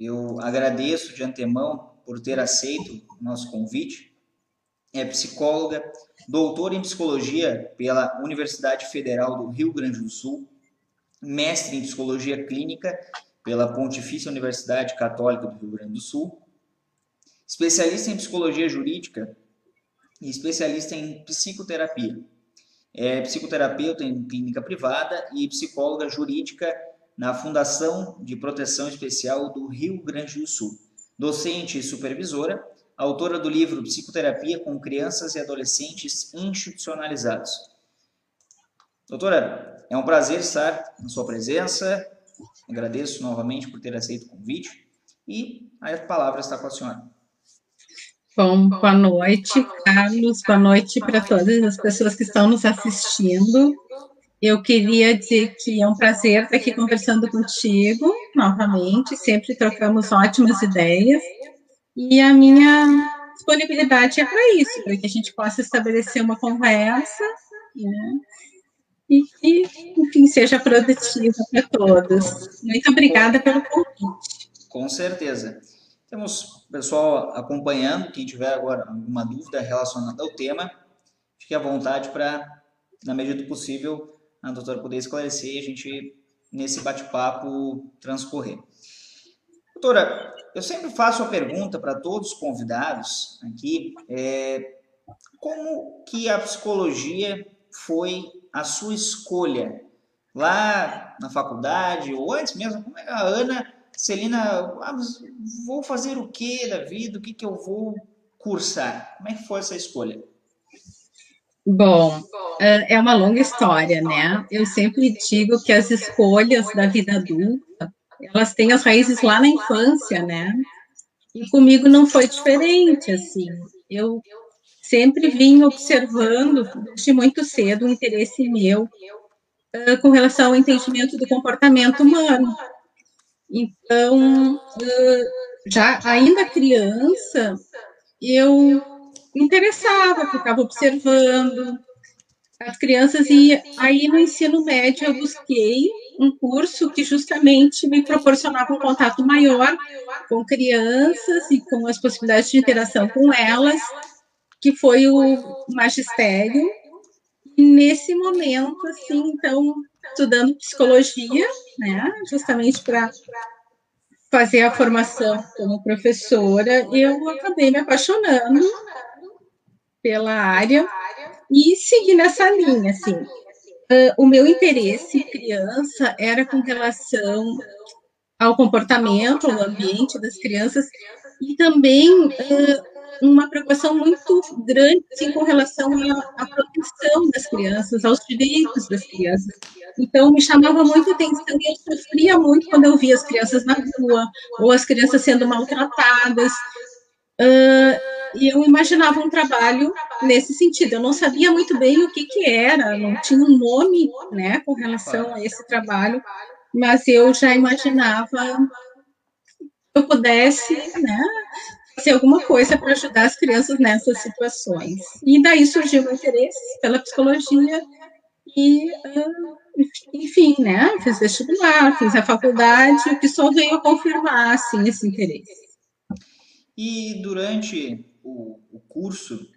eu agradeço de antemão por ter aceito o nosso convite. É psicóloga, doutora em psicologia pela Universidade Federal do Rio Grande do Sul, mestre em psicologia clínica pela Pontifícia Universidade Católica do Rio Grande do Sul, especialista em psicologia jurídica e especialista em psicoterapia. É psicoterapeuta em clínica privada e psicóloga jurídica na Fundação de Proteção Especial do Rio Grande do Sul. Docente e supervisora, autora do livro Psicoterapia com Crianças e Adolescentes Institucionalizados. Doutora, é um prazer estar na sua presença. Agradeço novamente por ter aceito o convite e a palavra está com a senhora. Bom, boa noite, Carlos. Boa noite para todas as pessoas que estão nos assistindo. Eu queria dizer que é um prazer estar aqui conversando contigo novamente, sempre trocamos ótimas ideias, e a minha disponibilidade é para isso, para que a gente possa estabelecer uma conversa, né? e que, enfim, seja produtiva para todos. Muito obrigada pelo convite. Com certeza. Temos pessoal acompanhando, quem tiver agora alguma dúvida relacionada ao tema, fique à vontade para, na medida do possível, a doutora poder esclarecer e a gente, nesse bate-papo, transcorrer. Doutora, eu sempre faço a pergunta para todos os convidados aqui, é, como que a psicologia foi a sua escolha? Lá na faculdade, ou antes mesmo, como é que a Ana, Celina, ah, vou fazer o que da vida? O que, que eu vou cursar? Como é que foi essa escolha? Bom, é uma longa história, né? Eu sempre digo que as escolhas da vida adulta, elas têm as raízes lá na infância, né? E comigo não foi diferente, assim. Eu sempre vim observando, desde muito cedo, um interesse meu uh, com relação ao entendimento do comportamento humano. Então, uh, já ainda criança, eu interessava, ficava observando as crianças e aí no ensino médio eu busquei um curso que justamente me proporcionava um contato maior com crianças e com as possibilidades de interação com elas, que foi o magistério. Nesse momento, assim, então, estudando psicologia, né, justamente para fazer a formação como professora, eu acabei me apaixonando pela área e seguir nessa linha, assim. Uh, o meu interesse criança era com relação ao comportamento, ao ambiente das crianças e também uh, uma preocupação muito grande assim, com relação à, à, proteção das crianças, aos direitos das crianças. Então, me chamava muito atenção e eu sofria muito quando eu via as crianças na rua, ou as crianças sendo maltratadas. Uh, e eu imaginava um trabalho nesse sentido. Eu não sabia muito bem o que, que era, não tinha um nome né, com relação a esse trabalho, mas eu já imaginava que eu pudesse né, fazer alguma coisa para ajudar as crianças nessas situações. E daí surgiu o interesse pela psicologia e, uh, enfim, né, fiz vestibular, fiz a faculdade, o que só veio a confirmar, assim, esse interesse. E durante o, o curso,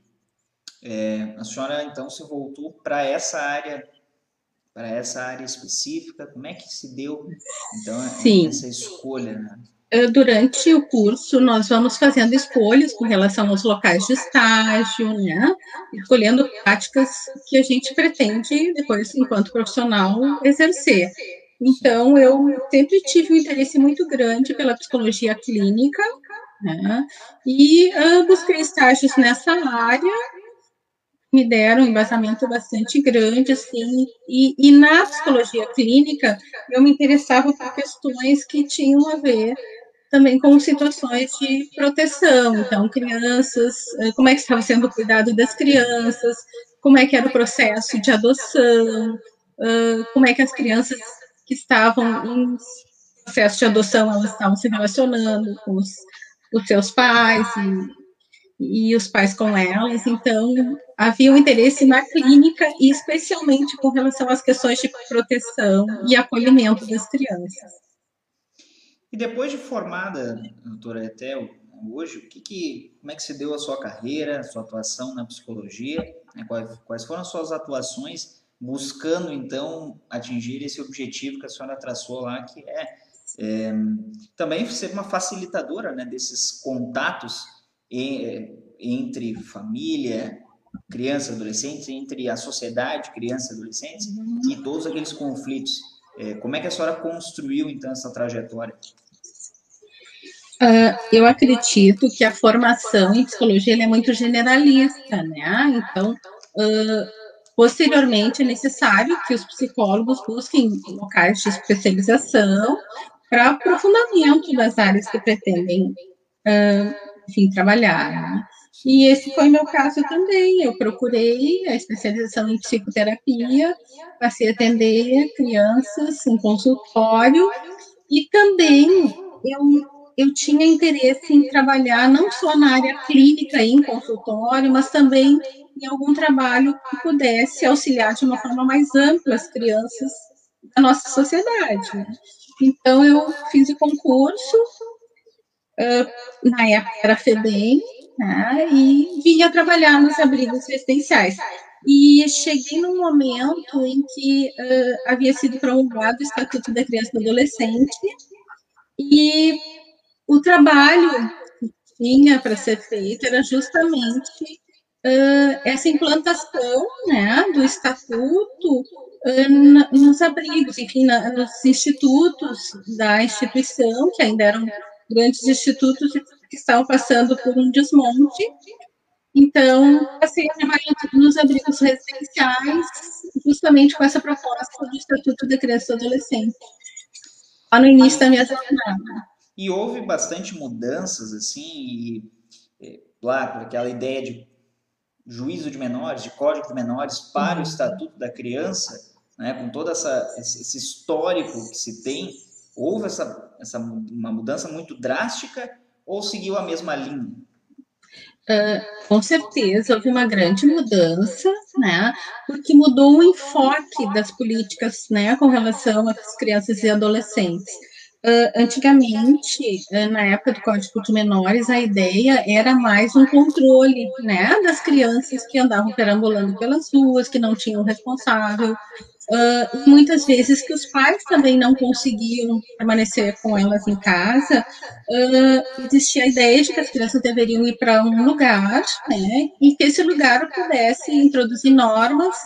é, a senhora então se voltou para essa área, para essa área específica. Como é que se deu então Sim. essa escolha? Né? É, durante o curso, nós vamos fazendo escolhas com relação aos locais de estágio, né? Escolhendo práticas que a gente pretende, depois, enquanto profissional, exercer. Então, eu sempre tive um interesse muito grande pela psicologia clínica, né? E uh, busquei estágios nessa área, me deram um embasamento bastante grande, assim, e, e na psicologia clínica eu me interessava por questões que tinham a ver também com situações de proteção. Então, crianças, como é que estava sendo o cuidado das crianças, como é que era o processo de adoção, como é que as crianças que estavam em processo de adoção, elas estavam se relacionando com os, os seus pais e, e os pais com elas. Então, havia um interesse na clínica e especialmente com relação às questões de proteção e acolhimento das crianças. E depois de formada, doutora Etel, hoje, o que, que, como é que se deu a sua carreira, a sua atuação na psicologia? Né? Quais, quais foram as suas atuações buscando, então, atingir esse objetivo que a senhora traçou lá, que é, é também ser uma facilitadora né, desses contatos entre família, criança, adolescentes, entre a sociedade, criança, adolescentes, uhum. e todos aqueles conflitos. É, como é que a senhora construiu, então, essa trajetória? Uh, eu acredito que a formação em psicologia é muito generalista, né? Então, uh, posteriormente, é necessário que os psicólogos busquem locais de especialização para aprofundamento das áreas que pretendem, enfim, trabalhar. Né? E esse foi meu caso também. Eu procurei a especialização em psicoterapia, passei a atender crianças em consultório e também eu eu tinha interesse em trabalhar não só na área clínica em consultório, mas também em algum trabalho que pudesse auxiliar de uma forma mais ampla as crianças da nossa sociedade. Então, eu fiz o concurso, uh, na época era FEBEM, né, e vinha trabalhar nos abrigos residenciais. E cheguei num momento em que uh, havia sido promulgado o Estatuto da Criança e do Adolescente, e o trabalho que tinha para ser feito era justamente uh, essa implantação né, do estatuto uh, nos abrigos, enfim, na, nos institutos da instituição, que ainda eram grandes institutos que estavam passando por um desmonte. Então, passei a trabalhar nos abrigos residenciais, justamente com essa proposta do Estatuto da Criança e Adolescente, lá no início da minha jornada. E houve bastante mudanças, assim, e, claro, aquela ideia de juízo de menores, de código de menores para o uhum. Estatuto da Criança, né, com todo essa, esse histórico que se tem, houve essa, essa uma mudança muito drástica ou seguiu a mesma linha? Uh, com certeza houve uma grande mudança, né? Porque mudou o enfoque das políticas, né, com relação às crianças e adolescentes. Uh, antigamente, uh, na época do Código de Menores, a ideia era mais um controle né, das crianças que andavam perambulando pelas ruas, que não tinham responsável, uh, muitas vezes que os pais também não conseguiam permanecer com elas em casa, existia a ideia de que as crianças deveriam ir para um lugar, né, e que esse lugar pudesse introduzir normas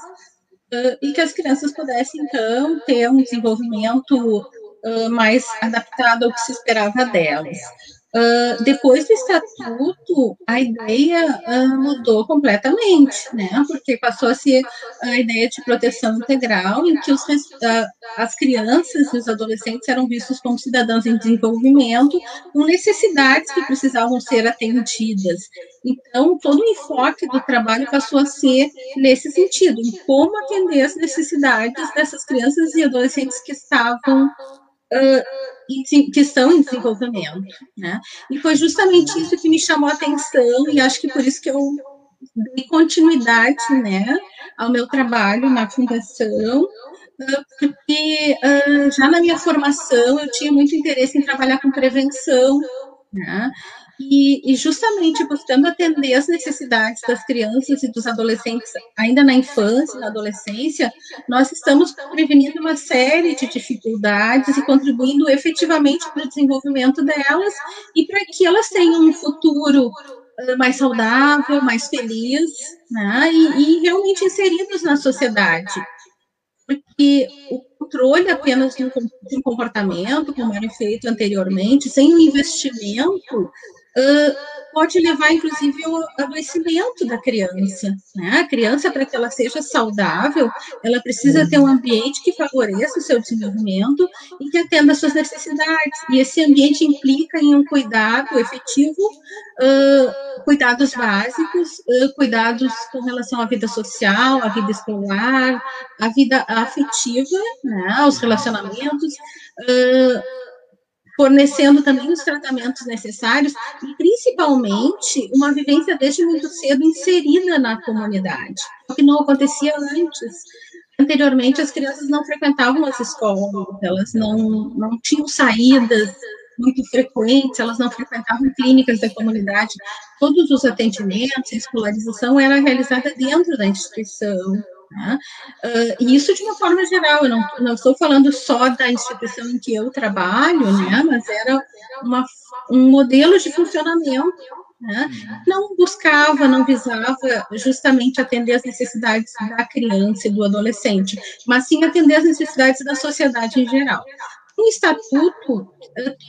e que as crianças pudessem, então, ter um desenvolvimento mais adaptada ao que se esperava delas. Uh, depois do estatuto, a ideia uh, mudou completamente, né? Porque passou a ser a ideia de proteção integral, em que os, uh, as crianças e os adolescentes eram vistos como cidadãos em desenvolvimento, com necessidades que precisavam ser atendidas. Então, todo o enfoque do trabalho passou a ser nesse sentido, em como atender as necessidades dessas crianças e adolescentes que estavam uh, que estão em desenvolvimento, né? E foi justamente isso que me chamou a atenção e acho que por isso que eu dei continuidade, né, ao meu trabalho na fundação, porque uh, já na minha formação eu tinha muito interesse em trabalhar com prevenção, né? E, e, justamente buscando atender as necessidades das crianças e dos adolescentes, ainda na infância, na adolescência, nós estamos prevenindo uma série de dificuldades e contribuindo efetivamente para o desenvolvimento delas e para que elas tenham um futuro mais saudável, mais feliz, né? e, e realmente inseridos na sociedade. Porque o controle apenas de um comportamento, como era feito anteriormente, sem um investimento, uh, pode levar, inclusive, ao adoecimento da criança. Né? A criança, para que ela seja saudável, ela precisa ter um ambiente que favoreça o seu desenvolvimento e que atenda às suas necessidades. E esse ambiente implica em um cuidado efetivo, uh, cuidados básicos, uh, cuidados com relação à vida social, à vida escolar, à vida afetiva, né? aos relacionamentos. Fornecendo também os tratamentos necessários e, principalmente, uma vivência desde muito cedo inserida na comunidade, o que não acontecia antes. Anteriormente, as crianças não frequentavam as escolas, elas não, não tinham saídas muito frequentes, elas não frequentavam clínicas da comunidade. Todos os atendimentos, a escolarização era realizada dentro da instituição. Né? Uh, e isso de uma forma geral, eu não, não estou falando só da instituição em que eu trabalho, né, mas era uma, um modelo de funcionamento. Né? Não buscava, não visava justamente atender as necessidades da criança e do adolescente, mas sim atender as necessidades da sociedade em geral o estatuto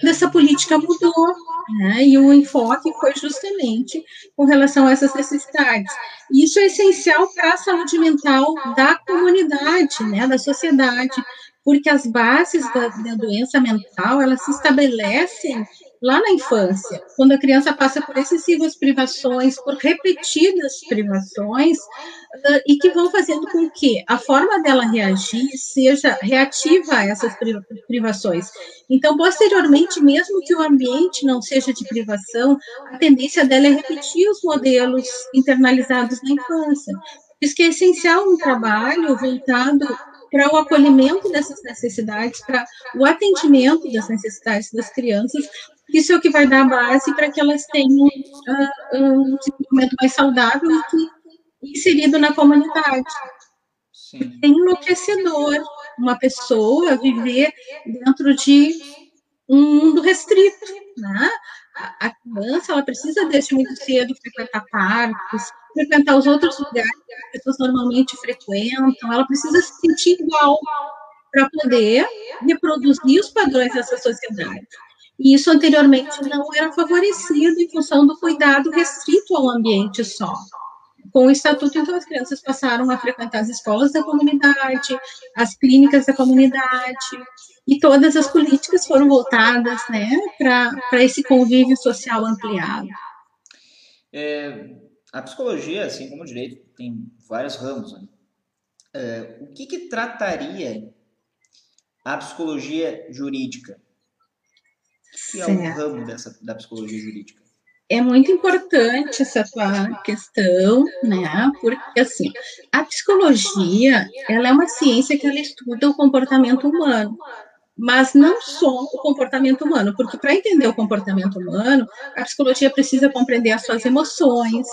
dessa política mudou, né, e o enfoque foi justamente com relação a essas necessidades. Isso é essencial para a saúde mental da comunidade, né, da sociedade, porque as bases da, da doença mental, elas se estabelecem lá na infância, quando a criança passa por excessivas privações, por repetidas privações, uh, e que vão fazendo com que a forma dela reagir seja reativa a essas privações. Então, posteriormente, mesmo que o ambiente não seja de privação, a tendência dela é repetir os modelos internalizados na infância. Por isso que é essencial um trabalho voltado para o acolhimento dessas necessidades, para o atendimento das necessidades das crianças, isso é o que vai dar base para que elas tenham uh, um desenvolvimento mais saudável e inserido na comunidade. Sim. É enlouquecedor uma pessoa viver dentro de um mundo restrito, né? A criança, ela precisa desde muito cedo frequentar parques, frequentar os outros lugares que as pessoas normalmente frequentam, ela precisa se sentir igual para poder reproduzir os padrões dessa sociedade. E isso anteriormente não era favorecido em função do cuidado restrito ao ambiente só. Com o estatuto, então, as crianças passaram a frequentar as escolas da comunidade, as clínicas da comunidade, e todas as políticas foram voltadas né, para esse convívio social ampliado. É, a psicologia, assim como o direito, tem vários ramos. Né? É, o que, que trataria a psicologia jurídica? Que é o ramo dessa, da psicologia jurídica? É muito importante essa tua questão, né? Porque assim, a psicologia, ela é uma ciência que ela estuda o comportamento humano, mas não só o comportamento humano, porque para entender o comportamento humano, a psicologia precisa compreender as suas emoções,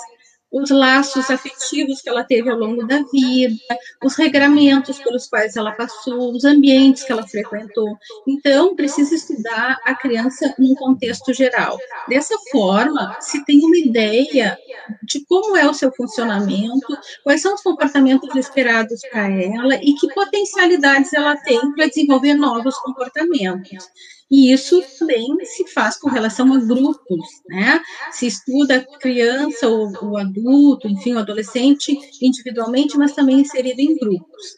os laços afetivos que ela teve ao longo da vida, os regramentos pelos quais ela passou, os ambientes que ela frequentou. Então, precisa estudar a criança num contexto geral. Dessa forma, se tem uma ideia de como é o seu funcionamento, quais são os comportamentos esperados para ela e que potencialidades ela tem para desenvolver novos comportamentos. E isso também se faz com relação a grupos, né? Se estuda criança, ou o adulto, enfim, o adolescente individualmente, mas também inserido em grupos.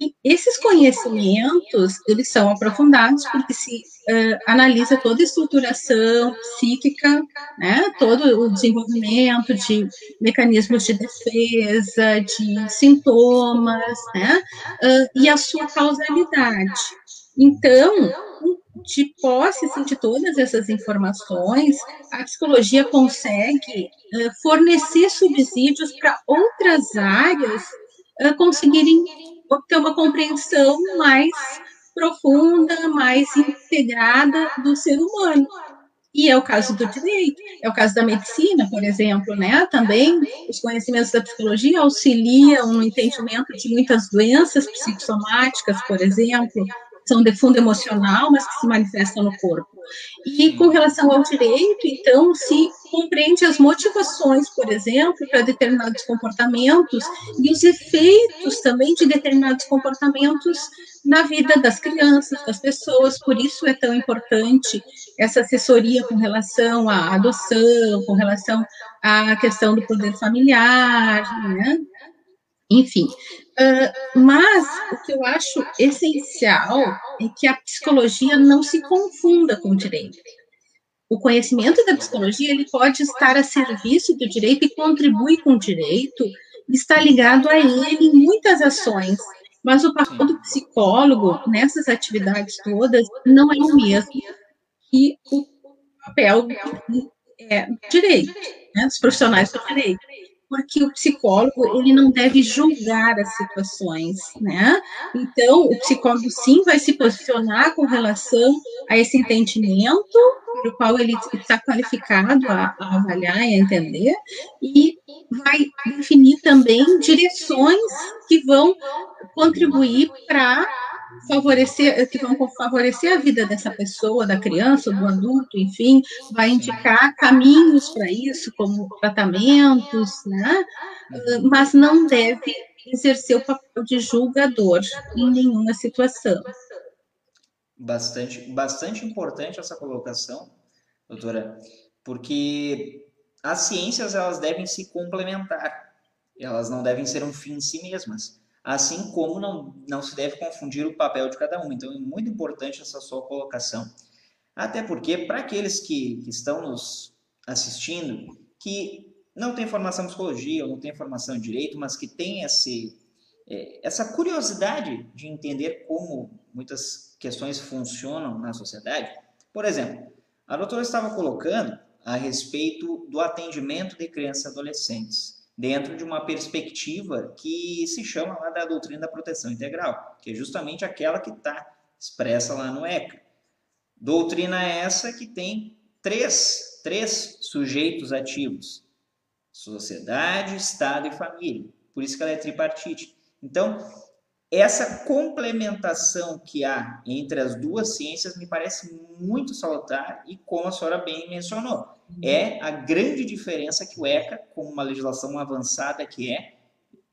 E esses conhecimentos, eles são aprofundados porque se uh, analisa toda a estruturação psíquica, né, todo o desenvolvimento de mecanismos de defesa, de sintomas, né, uh, e a sua causalidade. Então, de posse assim, de todas essas informações, a psicologia consegue uh, fornecer subsídios para outras áreas uh, conseguirem ter uma compreensão mais profunda, mais integrada do ser humano. E é o caso do direito, é o caso da medicina, por exemplo, né? Também os conhecimentos da psicologia auxiliam no entendimento de muitas doenças psicossomáticas, por exemplo, são de fundo emocional, mas que se manifestam no corpo. E com relação ao direito, então, se compreende as motivações, por exemplo, para determinados comportamentos e os efeitos também de determinados comportamentos na vida das crianças, das pessoas. Por isso é tão importante essa assessoria com relação à adoção, com relação à questão do poder familiar, né? Enfim, uh, mas o que eu acho essencial é que a psicologia não se confunda com o direito. O conhecimento da psicologia ele pode estar a serviço do direito e contribui com o direito, está ligado a ele em muitas ações, mas o papel do psicólogo nessas atividades todas não é o mesmo que o papel do é, direito, né, dos profissionais do direito porque o psicólogo ele não deve julgar as situações, né? Então, o psicólogo sim vai se posicionar com relação a esse entendimento para o qual ele está qualificado a, a avaliar e a entender, e vai definir também direções que vão contribuir para favorecer, que vão favorecer a vida dessa pessoa, da criança, do adulto, enfim, vai indicar caminhos para isso, como tratamentos, né? Mas não deve exercer o papel de julgador em nenhuma situação. Bastante, bastante importante essa colocação, doutora, porque as ciências elas devem se complementar, elas não devem ser um fim em si mesmas assim como não, não se deve confundir o papel de cada um. Então é muito importante essa sua colocação. Até porque, para aqueles que, que estão nos assistindo, que não têm formação em psicologia ou não têm formação em direito, mas que têm esse, é, essa curiosidade de entender como muitas questões funcionam na sociedade. Por exemplo, a doutora estava colocando a respeito do atendimento de crianças e adolescentes dentro de uma perspectiva que se chama lá da doutrina da proteção integral, que é justamente aquela que está expressa lá no ECA. Doutrina essa que tem três, três sujeitos ativos: sociedade, Estado e família. Por isso que ela é tripartite. Então, essa complementação que há entre as duas ciências me parece muito salutar e, como a senhora bem mencionou, é a grande diferença que o ECA, com uma legislação avançada que é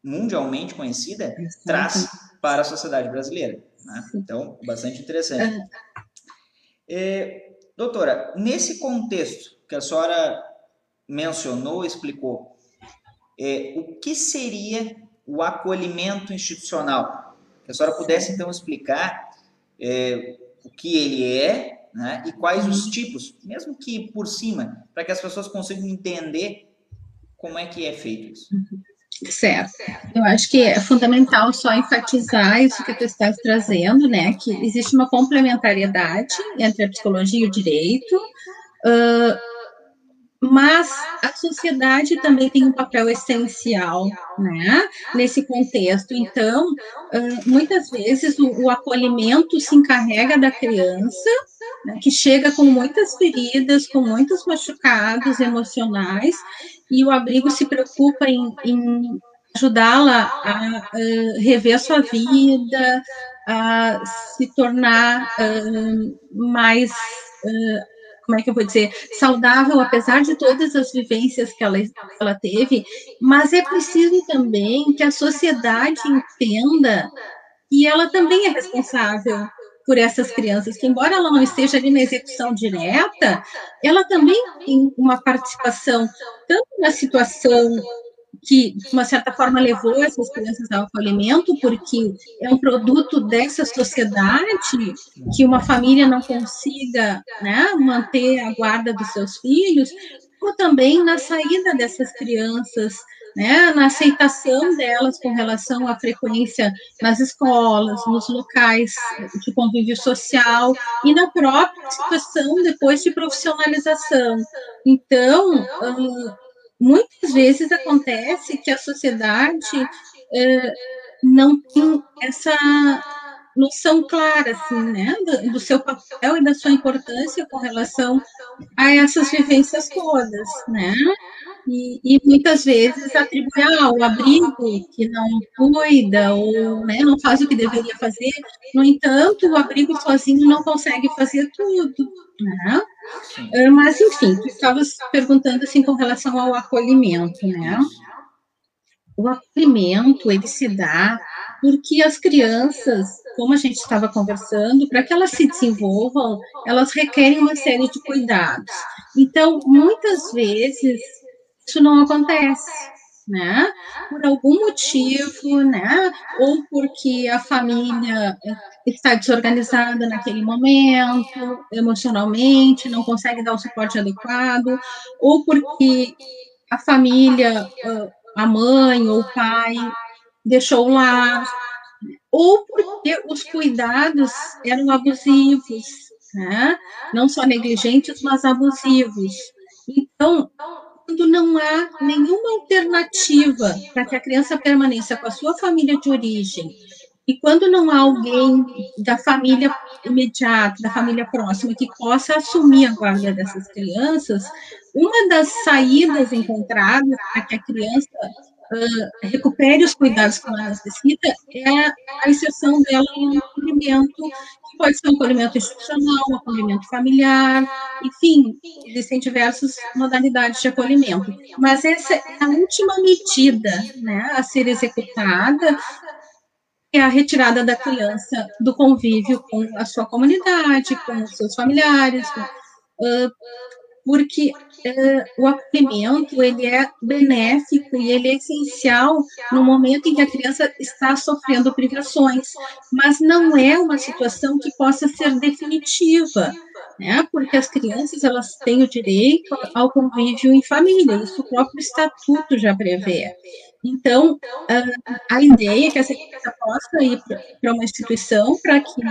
mundialmente conhecida, traz para a sociedade brasileira. Né? Então, bastante interessante. É, doutora, nesse contexto que a senhora mencionou, explicou, é, o que seria o acolhimento institucional? Que a senhora pudesse, então, explicar é, o que ele é né? E quais os tipos, mesmo que por cima, para que as pessoas consigam entender como é que é feito isso. Certo. Eu acho que é fundamental só enfatizar isso que tu estás trazendo, né? Que existe uma complementariedade entre a psicologia e o direito. Uh, mas a sociedade também tem um papel essencial né, nesse contexto. Então, muitas vezes o, o acolhimento se encarrega da criança, né, que chega com muitas feridas, com muitos machucados emocionais, e o abrigo se preocupa em, em ajudá-la a, a rever sua vida, a se tornar uh, mais. Uh, como é que eu vou dizer, saudável, apesar de todas as vivências que ela, ela teve, mas é preciso também que a sociedade entenda que ela também é responsável por essas crianças, que embora ela não esteja ali na execução direta, ela também tem uma participação tanto na situação que, de uma certa forma, levou essas crianças ao acolhimento, porque é um produto dessa sociedade que uma família não consiga né, manter a guarda dos seus filhos, ou também na saída dessas crianças, né, na aceitação delas com relação à frequência nas escolas, nos locais de convívio social e na própria situação depois de profissionalização. Então, muitas vezes acontece que a sociedade é, não tem essa noção clara, assim, né, do, do, seu papel e da sua importância com relação a essas vivências todas, né, E, e, muitas vezes atribui ah, o abrigo que não cuida ou né, não faz o que deveria fazer. No entanto, o abrigo sozinho não consegue fazer tudo. Né? Ah, mas, enfim, tu perguntando assim com relação ao acolhimento, né? O acolhimento, ele se dá porque as crianças, como a gente estava conversando, para que elas se desenvolvam, elas requerem uma série de cuidados. Então, muitas vezes, isso não acontece, né? Por algum motivo, né? Ou porque a família está desorganizada naquele momento, emocionalmente, não consegue dar o suporte adequado, ou porque a família, a mãe ou o pai deixou o lar, ou porque os cuidados eram abusivos, né? Não só negligentes, mas abusivos. Então, quando não há nenhuma alternativa para que a criança permaneça com a sua família de origem, e quando não há alguém da família imediata, da família próxima, que possa assumir a guarda dessas crianças, uma das saídas encontradas para que a criança uh, recupere os cuidados que ela necessita é a inserção dela acolhimento, que pode ser um acolhimento institucional, um acolhimento familiar, enfim, existem diversas modalidades de acolhimento. Mas essa é a última medida né, a ser executada é a retirada da criança do convívio com a sua comunidade, com os seus familiares, com, uh, porque uh, o acolhimento ele é benéfico e ele é essencial no momento em que a criança está sofrendo privações, mas não é uma situação que possa ser definitiva, né? Porque as crianças elas têm o direito ao convívio em família, isso o próprio estatuto já prevê. Então, a, a ideia é que essa criança possa ir para uma instituição para que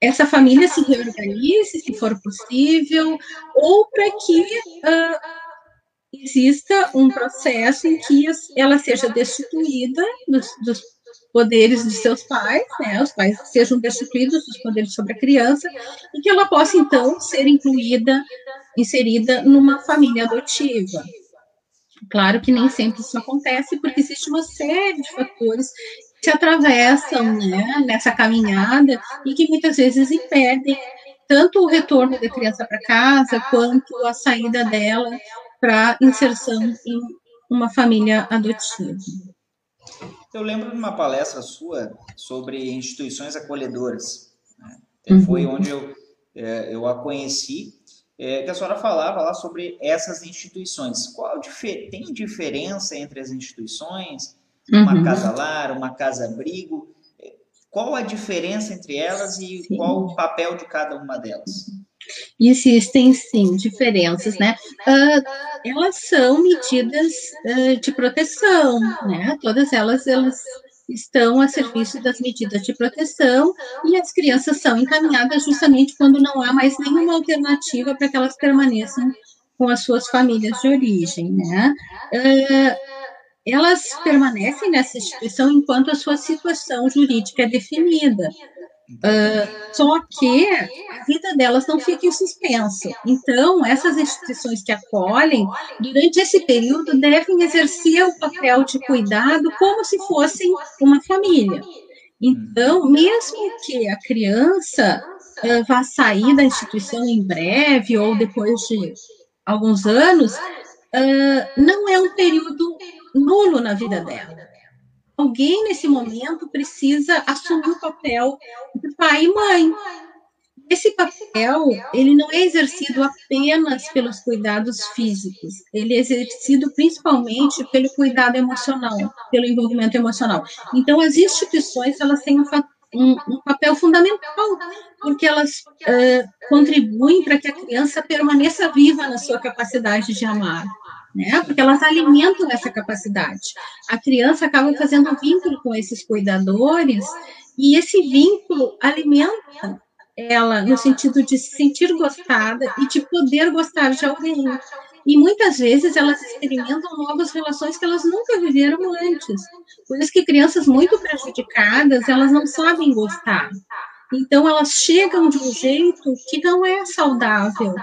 essa família se reorganize, se for possível, ou para que uh, exista um processo em que ela seja destituída dos, dos, poderes de seus pais, né, os pais sejam destituídos dos poderes sobre a criança, e que ela possa, então, ser incluída, inserida numa família adotiva. Claro que nem sempre isso acontece, porque existe uma série de fatores se atravessam né, nessa caminhada e que muitas vezes impedem tanto o retorno da criança para casa quanto a saída dela para inserção em uma família adotiva. Eu lembro de uma palestra sua sobre instituições acolhedoras. Né? Foi uhum. onde eu, é, eu a conheci, é, que a senhora falava lá sobre essas instituições. Qual tem diferença entre as instituições? Uma uhum. casa-lar, uma casa-abrigo. Qual a diferença entre elas e sim. qual o papel de cada uma delas? Existem sim diferenças, né? Uh, elas são medidas uh, de proteção, né? Todas elas, elas estão a serviço das medidas de proteção e as crianças são encaminhadas justamente quando não há mais nenhuma alternativa para que elas permaneçam com as suas famílias de origem, né? Uh, elas permanecem nessa instituição enquanto a sua situação jurídica é definida. Uh, só que a vida delas não fica em suspenso. Então, essas instituições que acolhem, durante esse período, devem exercer o papel de cuidado como se fossem uma família. Então, mesmo que a criança uh, vá sair da instituição em breve ou depois de alguns anos, uh, não é um período nulo na vida dela. Alguém nesse momento precisa assumir o papel de pai e mãe. Esse papel, ele não é exercido apenas pelos cuidados físicos, ele é exercido principalmente pelo cuidado emocional, pelo envolvimento emocional. Então, as instituições, elas têm um, um, papel fundamental, porque elas uh, contribuem para que a criança permaneça viva na sua capacidade de amar né? Porque elas alimentam essa capacidade. A criança acaba fazendo vínculo com esses cuidadores e esse vínculo alimenta ela no sentido de se sentir gostada e de poder gostar de alguém. E muitas vezes elas experimentam novas relações que elas nunca viveram antes. Por isso que crianças muito prejudicadas, elas não sabem gostar. Então elas chegam de um jeito que não é saudável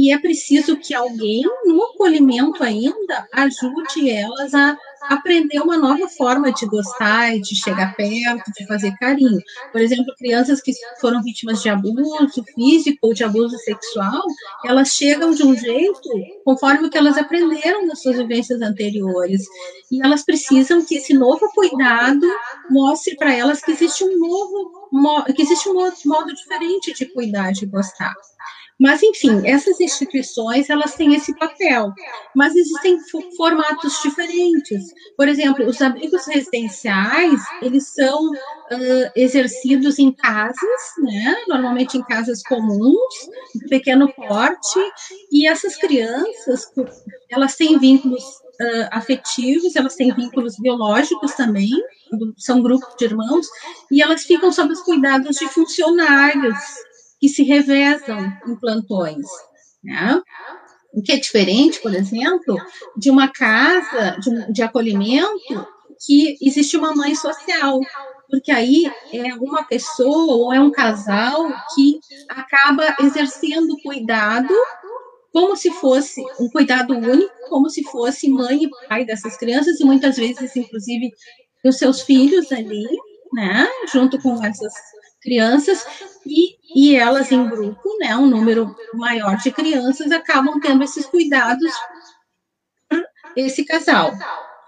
e é preciso que alguém, no acolhimento ainda, ajude elas a aprender uma nova forma de gostar, de chegar perto, de fazer carinho. Por exemplo, crianças que foram vítimas de abuso físico ou de abuso sexual, elas chegam de um jeito conforme o que elas aprenderam nas suas vivências anteriores. E elas precisam que esse novo cuidado mostre para elas que existe um novo, que existe um modo diferente de cuidar, de gostar. Mas, enfim, essas instituições, elas têm esse papel, mas existem formatos diferentes. Por exemplo, os abrigos residenciais, eles são uh, exercidos em casas, né? normalmente em casas comuns, de pequeno porte, e essas crianças, elas têm vínculos uh, afetivos, elas têm vínculos biológicos também, são grupos de irmãos, e elas ficam sob os cuidados de funcionários, que se revezam em plantões, né? O que é diferente, por exemplo, de uma casa de, de acolhimento que existe uma mãe social, porque aí é uma pessoa ou é um casal que acaba exercendo cuidado como se fosse um cuidado único, como se fosse mãe e pai dessas crianças, e muitas vezes, inclusive, os seus filhos ali, né, junto com essas crianças, e, e elas em grupo, né, um número maior de crianças, acabam tendo esses cuidados para esse casal.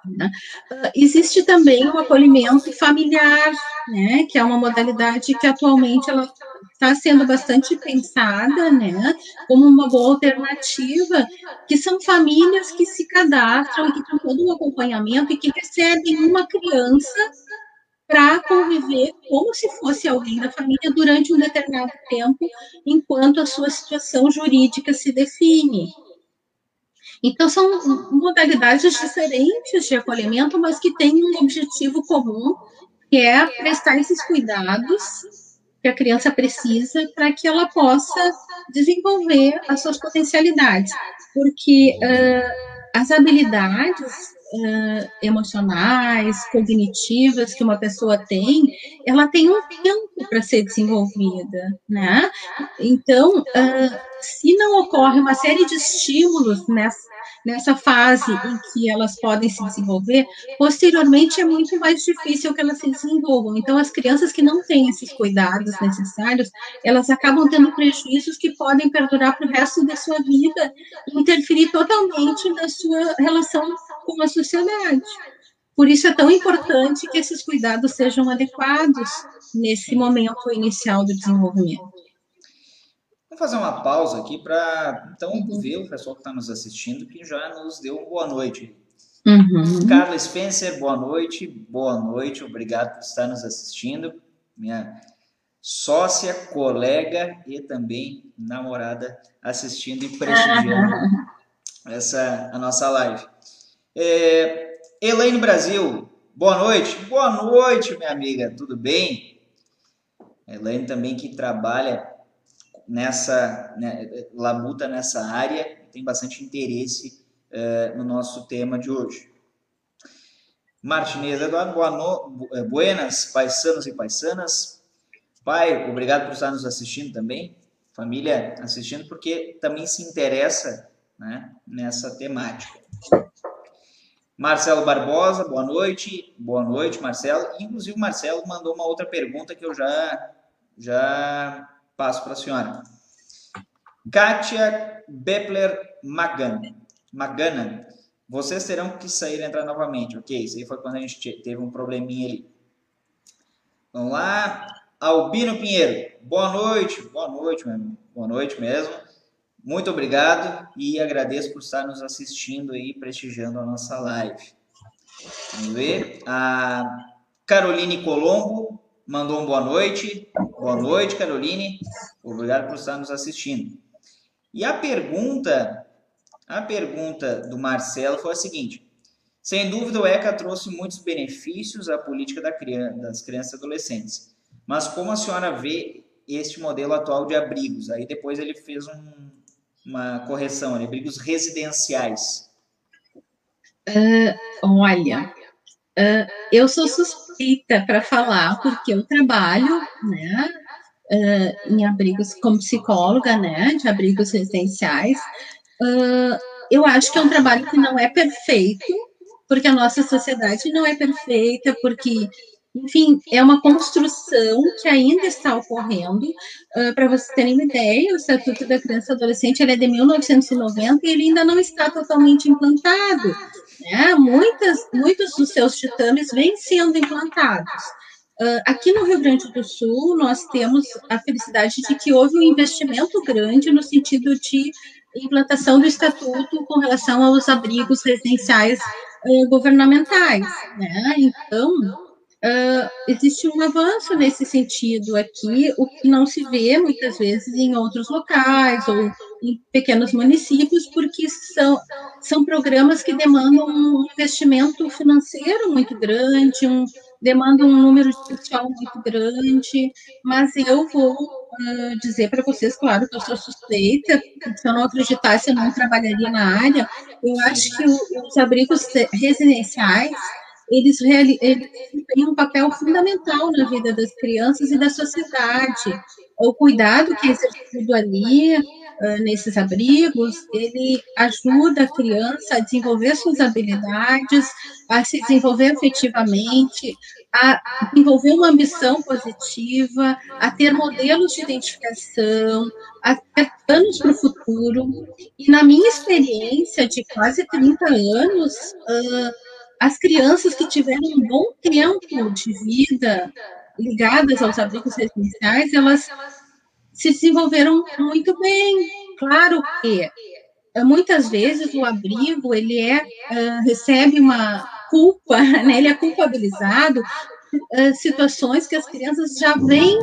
Né? Uh, existe também o acolhimento familiar, né, que é uma modalidade que atualmente ela está sendo bastante pensada, né, como uma boa alternativa, que são famílias que se cadastram e que têm todo um acompanhamento e que recebem uma criança para conviver como se fosse alguém da família durante um determinado tempo, enquanto a sua situação jurídica se define. Então, são modalidades diferentes de acolhimento, mas que têm um objetivo comum, que é prestar esses cuidados que a criança precisa para que ela possa desenvolver as suas potencialidades. Porque uh, as habilidades uh, emocionais, cognitivas que uma pessoa tem, ela tem um tempo para ser desenvolvida, né? Então, uh, se não ocorre uma série de estímulos nessa nessa fase em que elas podem se desenvolver, posteriormente é muito mais difícil que elas se desenvolvam. Então, as crianças que não têm esses cuidados necessários, elas acabam tendo prejuízos que podem perdurar para o resto da sua vida e interferir totalmente na sua relação com a sociedade. Por isso é tão importante que esses cuidados sejam adequados nesse momento inicial do desenvolvimento. Vamos fazer uma pausa aqui para então uhum. ver o pessoal que está nos assistindo que já nos deu uma boa noite. Uhum. Carla Spencer, boa noite, boa noite, obrigado por estar nos assistindo. Minha sócia, colega e também namorada assistindo e prestigiando essa a nossa live. É, Elaine Brasil, boa noite. Boa noite, minha amiga, tudo bem? Elaine também que trabalha nessa, né, labuta nessa área, tem bastante interesse uh, no nosso tema de hoje. Martinez Eduardo, boa no... Eh, buenas, paisanos e paisanas. Pai, obrigado por estar nos assistindo também. Família assistindo, porque também se interessa né, nessa temática. Marcelo Barbosa, boa noite. Boa noite, Marcelo. Inclusive, o Marcelo mandou uma outra pergunta que eu já, já passo para a senhora. Kátia Bepler Magana. Magana. Vocês terão que sair e entrar novamente. Ok, isso aí foi quando a gente teve um probleminha ali. Vamos lá. Albino Pinheiro. Boa noite. Boa noite, meu amigo. Boa noite mesmo. Muito obrigado e agradeço por estar nos assistindo aí, prestigiando a nossa live. Vamos ver. A Caroline Colombo mandou um boa noite. Boa noite, Caroline. Obrigado por estar nos assistindo. E a pergunta, a pergunta do Marcelo foi a seguinte: sem dúvida, o ECA trouxe muitos benefícios à política da criança, das crianças e adolescentes. Mas como a senhora vê este modelo atual de abrigos? Aí depois ele fez um, uma correção, né? abrigos residenciais. Uh, olha, uh, eu sou suspeita para falar, porque eu trabalho né, uh, em abrigos como psicóloga, né, de abrigos residenciais. Uh, eu acho que é um trabalho que não é perfeito, porque a nossa sociedade não é perfeita, porque enfim, é uma construção que ainda está ocorrendo. Uh, Para vocês terem uma ideia, o Estatuto da Criança e Adolescente é de 1990 e ele ainda não está totalmente implantado. Né? Muitas, muitos dos seus ditames vêm sendo implantados. Uh, aqui no Rio Grande do Sul, nós temos a felicidade de que houve um investimento grande no sentido de implantação do estatuto com relação aos abrigos residenciais uh, governamentais. Né? Então, uh, existe um avanço nesse sentido aqui, o que não se vê muitas vezes em outros locais ou em pequenos municípios, porque são, são programas que demandam um investimento financeiro muito grande, um, demandam um número de pessoal muito grande, mas eu vou uh, dizer para vocês, claro, que eu sou suspeita, se eu não acreditasse, eu não trabalharia na área, eu acho que os abrigos residenciais, eles, eles têm um papel fundamental na vida das crianças e da sociedade. O cuidado que é exercido ali, nesses abrigos, ele ajuda a criança a desenvolver suas habilidades, a se desenvolver afetivamente, a desenvolver uma ambição positiva, a ter modelos de identificação, a ter planos para o futuro. E na minha experiência de quase 30 anos, uh, as crianças que tiveram um bom tempo de vida ligadas aos abrigos residenciais, elas se desenvolveram muito bem. Claro que eh, muitas vezes o abrigo ele é uh, recebe uma culpa, né? Ele é culpabilizado uh, situações que as crianças já vêm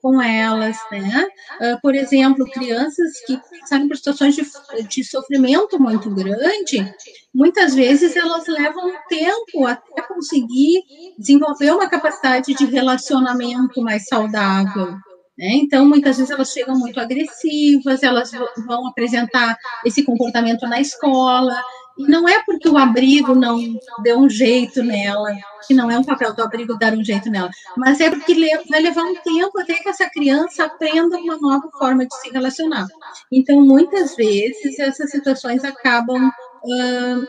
com elas, né? Uh, por exemplo, crianças que passaram por situações de, de sofrimento muito grande, muitas vezes elas levam tempo até conseguir desenvolver uma capacidade de relacionamento mais saudável. Né? Então, muitas vezes elas chegam muito agressivas, elas vão apresentar esse comportamento na escola, e não é porque o abrigo não deu um jeito nela, que não é um papel do abrigo dar um jeito nela, mas é porque vai levar um tempo até que essa criança aprenda uma nova forma de se relacionar. Então, muitas vezes, essas situações acabam uh,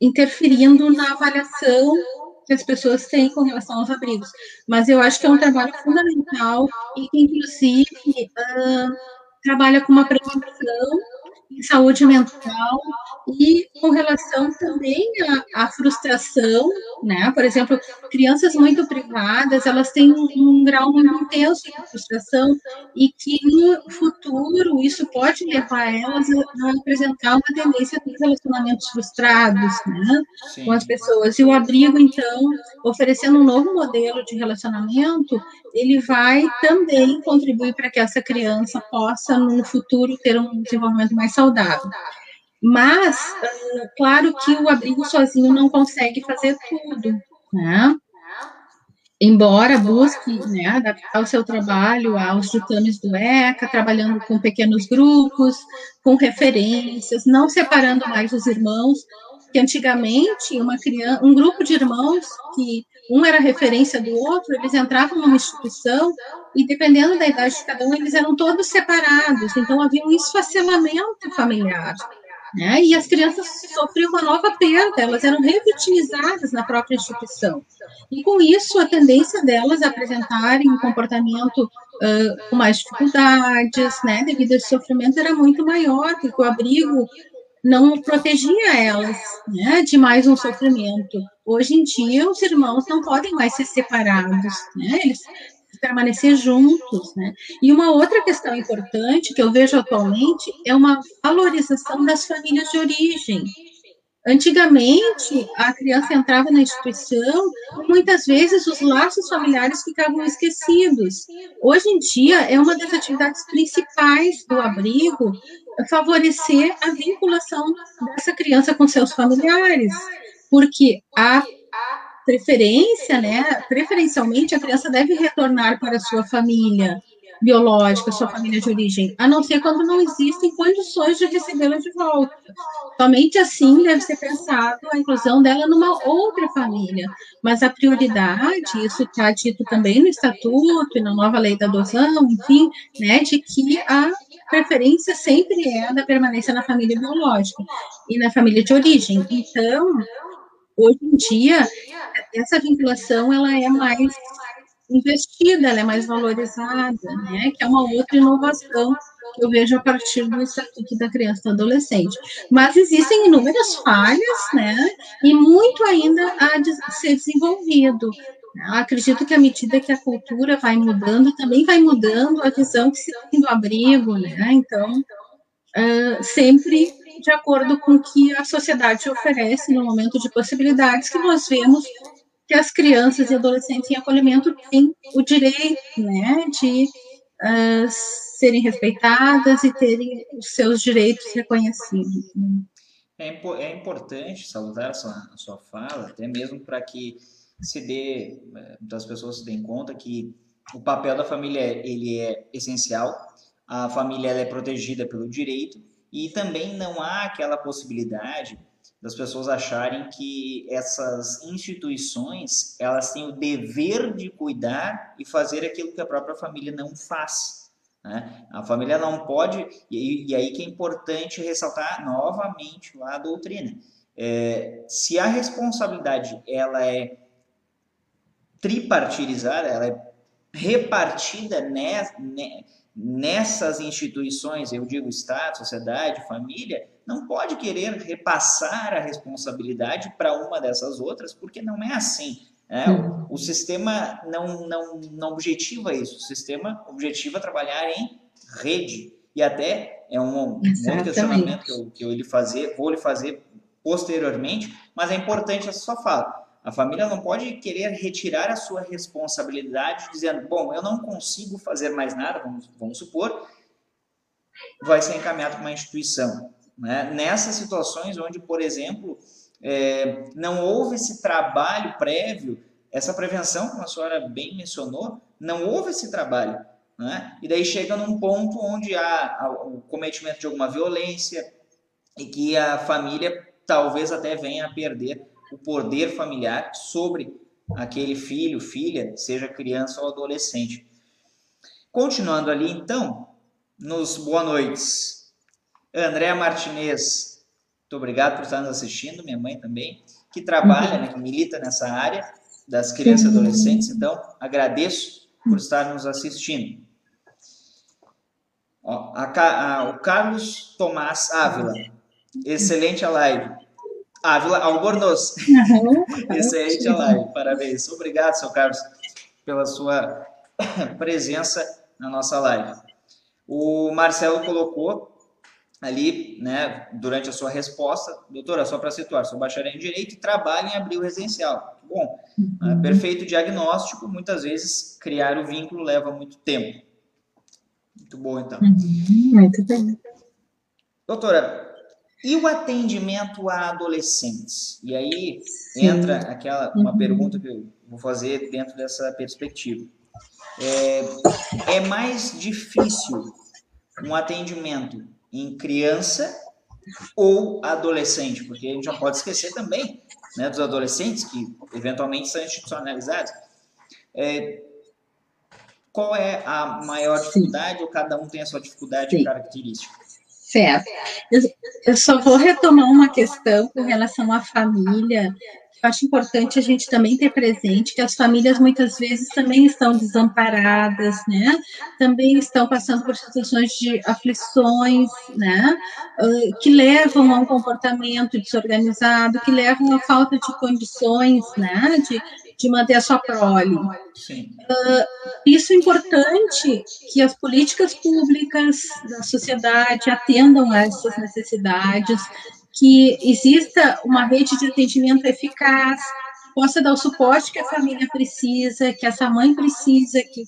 interferindo na avaliação que as pessoas têm com relação aos abrigos. Mas eu acho que é um trabalho fundamental e que, inclusive, uh, trabalha com uma prevenção em saúde mental e com relação também à, à, frustração, né? Por exemplo, crianças muito privadas, elas têm um, um, grau muito intenso de frustração e que no futuro isso pode levar elas a, a apresentar uma tendência de relacionamentos frustrados, né? Com as pessoas. E o abrigo, então, oferecendo um novo modelo de relacionamento, ele vai também contribuir para que essa criança possa, no futuro, ter um desenvolvimento mais saudável. Mas, ah, claro que o abrigo sozinho não consegue fazer tudo, né? Embora busque né, adaptar o seu trabalho aos ditames do ECA, trabalhando com pequenos grupos, com referências, não separando mais os irmãos, que antigamente uma criança, um grupo de irmãos que um era referência do outro, eles entravam numa instituição e dependendo da idade de cada um, eles eram todos separados, então havia um esfacelamento familiar. Né? E as crianças sofriam uma nova perda, elas eram revitimizadas na própria instituição. E com isso, a tendência delas a apresentarem um comportamento uh, com mais dificuldades, né, devido a esse sofrimento, era muito maior, porque o abrigo não protegia elas né, de mais um sofrimento. Hoje em dia, os irmãos não podem mais ser separados, né? eles permanecer juntos, né? E uma outra questão importante que eu vejo atualmente é uma valorização das famílias de origem. Antigamente, a criança entrava na instituição muitas vezes os laços familiares ficavam esquecidos. Hoje em dia, é uma das atividades principais do abrigo favorecer a vinculação dessa criança com seus familiares, porque a preferência, né? Preferencialmente, a criança deve retornar para sua família, biológica, sua família de origem, a não ser quando não existem condições de recebê-la de volta. Somente assim deve ser pensado a inclusão dela numa outra família. Mas a prioridade, isso está dito também no estatuto e na nova lei da adoção, enfim, né, de que a preferência sempre é da permanência na família biológica e na família de origem. Então, hoje em dia, essa vinculação ela é mais investida, ela é mais valorizada, né? Que é uma outra inovação que eu vejo a partir do Estatuto da Criança e do Adolescente. Mas existem inúmeras falhas, né? E muito ainda a ser desenvolvido. Acredito que à medida que a cultura vai mudando, também vai mudando a visão que se tem do abrigo, né? Então, uh, sempre de acordo com o que a sociedade oferece no momento de possibilidades que nós vemos que as crianças e adolescentes em acolhimento têm o direito, né, de uh, serem respeitadas e terem os seus direitos reconhecidos. Né? É, é, importante saudar a sua, a sua fala, até mesmo para que se dê, eh, das pessoas se deem conta que o papel da família ele é essencial, a família é protegida pelo direito e também não há aquela possibilidade das pessoas acharem que essas instituições elas têm o dever de cuidar e fazer aquilo que a própria família não faz. Né? A família não pode, e, e aí que é importante ressaltar novamente lá a doutrina. É, se a responsabilidade ela é tripartidizada, ela é repartida nessas instituições, eu digo Estado, sociedade, família, não pode querer repassar a responsabilidade para uma dessas outras, porque não é assim. Né? O, o, sistema não, não, não objetiva isso, o sistema objetiva trabalhar em rede. E até é um, um outro questionamento que eu, que eu lhe fazer, vou lhe fazer posteriormente, mas é importante essa sua fala. A família não pode querer retirar a sua responsabilidade dizendo, bom, eu não consigo fazer mais nada, vamos, vamos supor, vai ser encaminhado para uma instituição. Né? Nessas situações onde, por exemplo, é, não houve esse trabalho prévio, essa prevenção, como a senhora bem mencionou, não houve esse trabalho. Né? E daí chega num ponto onde há o cometimento de alguma violência e que a família talvez até venha a perder o poder familiar sobre aquele filho, filha, seja criança ou adolescente. Continuando ali, então, nos boa noites. Andréa Martinez, muito obrigado por estar nos assistindo, minha mãe também, que trabalha, né, que milita nessa área das crianças e adolescentes, então agradeço por estar nos assistindo. Ó, a, a, o Carlos Tomás Ávila, excelente a live. Ávila Albornoz. Uhum. Excelente a live, parabéns. Obrigado, seu Carlos, pela sua presença na nossa live. O Marcelo colocou ali, né, durante a sua resposta, doutora, só para situar, sou bacharel em Direito e trabalho em abril residencial. Bom, uhum. perfeito diagnóstico, muitas vezes criar o vínculo leva muito tempo. Muito bom, então. Uhum. Muito bem. Doutora, e o atendimento a adolescentes? E aí Sim. entra aquela uma uhum. pergunta que eu vou fazer dentro dessa perspectiva. É, é mais difícil um atendimento em criança ou adolescente? Porque a gente não pode esquecer também né, dos adolescentes que eventualmente são institucionalizados. É, qual é a maior dificuldade Sim. ou cada um tem a sua dificuldade Sim. característica? Certo. Eu, só vou retomar uma questão com relação à família, eu acho importante a gente também ter presente que as famílias muitas vezes também estão desamparadas, né? Também estão passando por situações de aflições, né? Que levam a um comportamento desorganizado, que levam à falta de condições, né? De, de manter a sua prole. Uh, isso é importante que as políticas públicas da sociedade atendam a essas necessidades, que exista uma rede de atendimento eficaz, possa dar o suporte que a família precisa, que essa mãe precisa, que,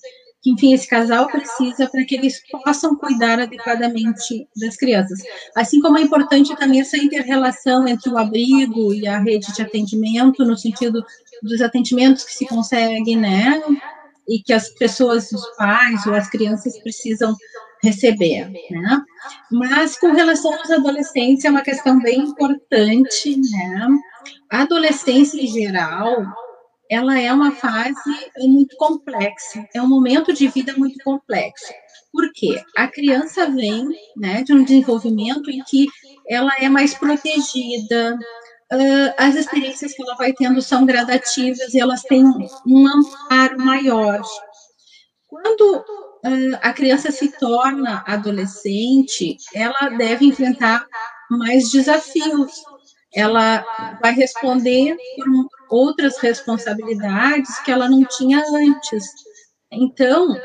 que enfim, esse casal precisa, para que eles possam cuidar adequadamente das crianças. Assim como é importante também essa inter-relação entre o abrigo e a rede de atendimento, no sentido dos atendimentos que se conseguem, né? e que as pessoas, os pais ou as crianças precisam receber, né? Mas com relação aos adolescentes é uma questão bem importante, né? A adolescência em geral, ela é uma fase muito complexa, é um momento de vida muito complexo. Por quê? A criança vem, né, de um desenvolvimento em que ela é mais protegida, as experiências que ela vai tendo são gradativas e elas têm um amparo maior. Quando a criança se torna adolescente, ela deve enfrentar mais desafios. Ela vai responder por outras responsabilidades que ela não tinha antes. Então,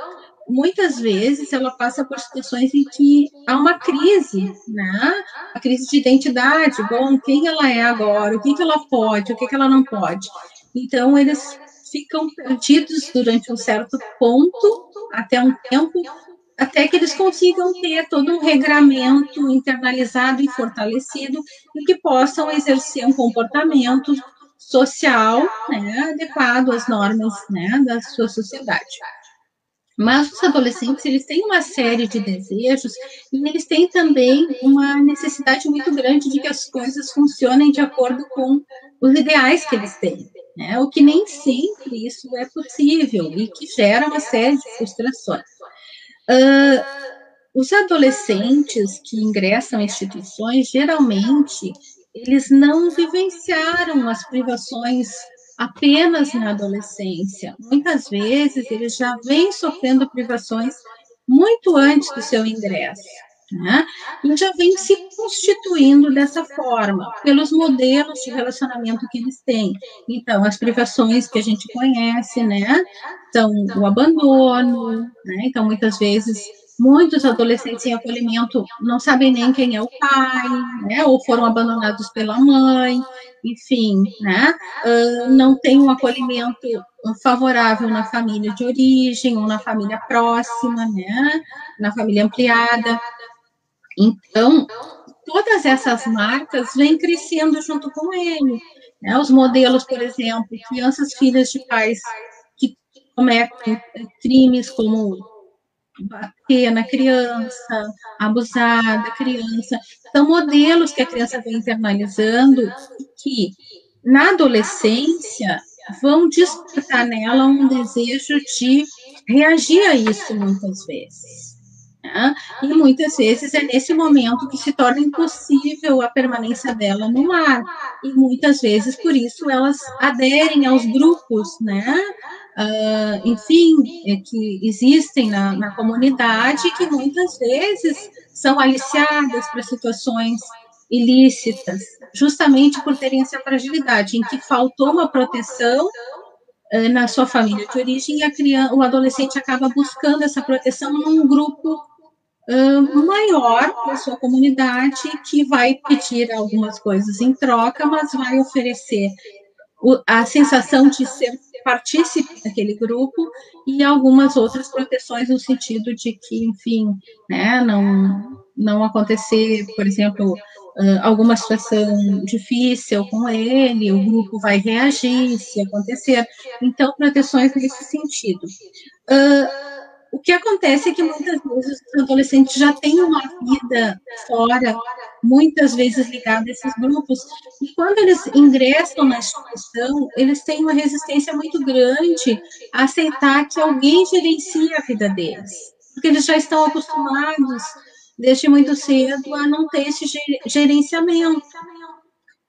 muitas vezes ela passa por situações em que há uma crise, né? A crise de identidade, bom, quem ela é agora, o que, que ela pode, o que, que ela não pode. Então, eles ficam perdidos durante um certo ponto, até um tempo, até que eles consigam ter todo um regramento internalizado e fortalecido e que possam exercer um comportamento social né, adequado às normas né, da sua sociedade. Mas os adolescentes, eles têm uma série de desejos e eles têm também uma necessidade muito grande de que as coisas funcionem de acordo com os ideais que eles têm, né? O que nem sempre isso é possível e que gera uma série de frustrações. Uh, os adolescentes que ingressam em instituições, geralmente, eles não vivenciaram as privações apenas na adolescência. Muitas vezes eles já vêm sofrendo privações muito antes do seu ingresso. Né? E já vem se constituindo dessa forma, pelos modelos de relacionamento que eles têm. Então, as privações que a gente conhece, né? São o abandono, né? Então, muitas vezes Muitos adolescentes em acolhimento não sabem nem quem é o pai, né? Ou foram abandonados pela mãe, enfim, né? Uh, não tem um acolhimento favorável na família de origem ou na família próxima, né? Na família ampliada. Então, todas essas marcas vêm crescendo junto com ele. Né? Os modelos, por exemplo, crianças filhas de pais que cometem crimes como bater na criança, abusar da criança. São modelos que a criança vem internalizando que, na adolescência, vão despertar nela um desejo de reagir a isso muitas vezes. Né? E muitas vezes é nesse momento que se torna impossível a permanência dela no mar. E muitas vezes, por isso, elas aderem aos grupos, né? Uh, enfim, é que existem na, na comunidade que muitas vezes são aliciadas para situações ilícitas, justamente por terem essa fragilidade, em que faltou uma proteção uh, na sua família de origem e a criança, o adolescente acaba buscando essa proteção num grupo uh, maior da sua comunidade que vai pedir algumas coisas em troca, mas vai oferecer a sensação de ser partícipe daquele grupo e algumas outras proteções no sentido de que, enfim, né, não, não acontecer, por exemplo, alguma situação difícil com ele, o grupo vai reagir se acontecer. Então, proteções nesse sentido. Uh, o que acontece é que muitas vezes os adolescentes já têm uma vida fora, muitas vezes ligada a esses grupos, e quando eles ingressam na instituição, eles têm uma resistência muito grande a aceitar que alguém gerencie a vida deles, porque eles já estão acostumados desde muito cedo a não ter esse gerenciamento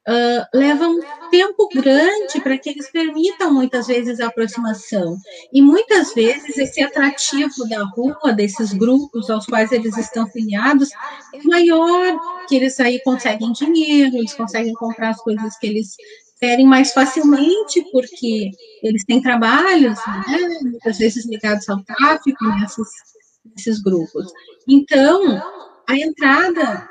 uh, leva um tempo grande para que eles permitam muitas vezes a aproximação. E muitas vezes esse atrativo da rua, desses grupos aos quais eles estão filiados, é maior, que eles aí conseguem dinheiro, eles conseguem comprar as coisas que eles querem mais facilmente, porque eles têm trabalhos, né, muitas vezes ligados ao tráfico nesses, nesses grupos. Então, a entrada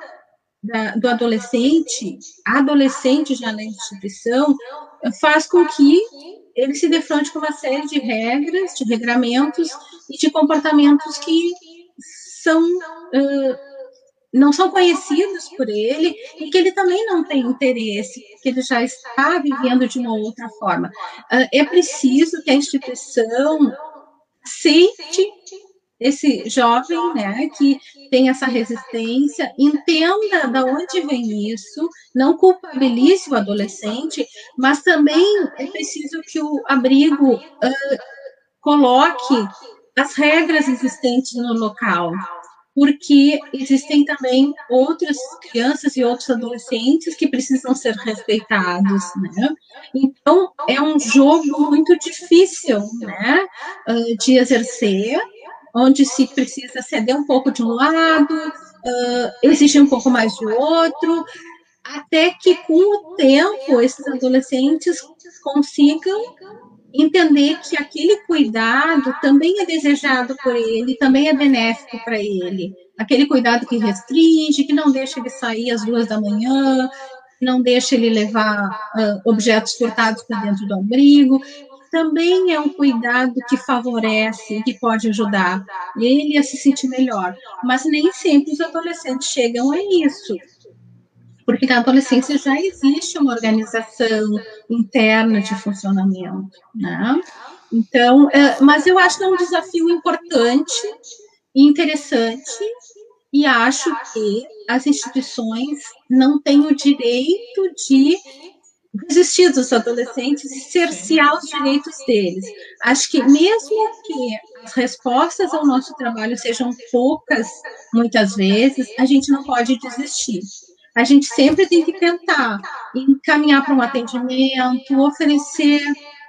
da, do adolescente, adolescente já na instituição, faz com que ele se defronte com uma série de regras, de regramentos e de comportamentos que são uh, não são conhecidos por ele e que ele também não tem interesse, que ele já está vivendo de uma outra forma. Uh, é preciso que a instituição sente esse jovem, né, que tem essa resistência, entenda da onde vem isso, não culpabilize o adolescente, mas também é preciso que o abrigo uh, coloque as regras existentes no local, porque existem também outras crianças e outros adolescentes que precisam ser respeitados, né? Então, é um jogo muito difícil, né, de exercer, onde se precisa ceder um pouco de um lado, uh, exigir um pouco mais de outro, até que com o tempo esses adolescentes consigam entender que aquele cuidado também é desejado por ele, também é benéfico para ele. Aquele cuidado que restringe, que não deixa ele sair às duas da manhã, não deixa ele levar uh, objetos furtados para dentro do abrigo, também é um cuidado que favorece, que pode ajudar ele a se sentir melhor. Mas nem sempre os adolescentes chegam a isso. Porque na adolescência já existe uma organização interna de funcionamento, né? Então, é, mas eu acho que é um desafio importante e interessante, e acho que as instituições não têm o direito de desistir dos adolescentes e cercear os direitos deles. Acho que mesmo que as respostas ao nosso trabalho sejam poucas, muitas vezes, a gente não pode desistir. A gente sempre tem que tentar encaminhar para um atendimento, oferecer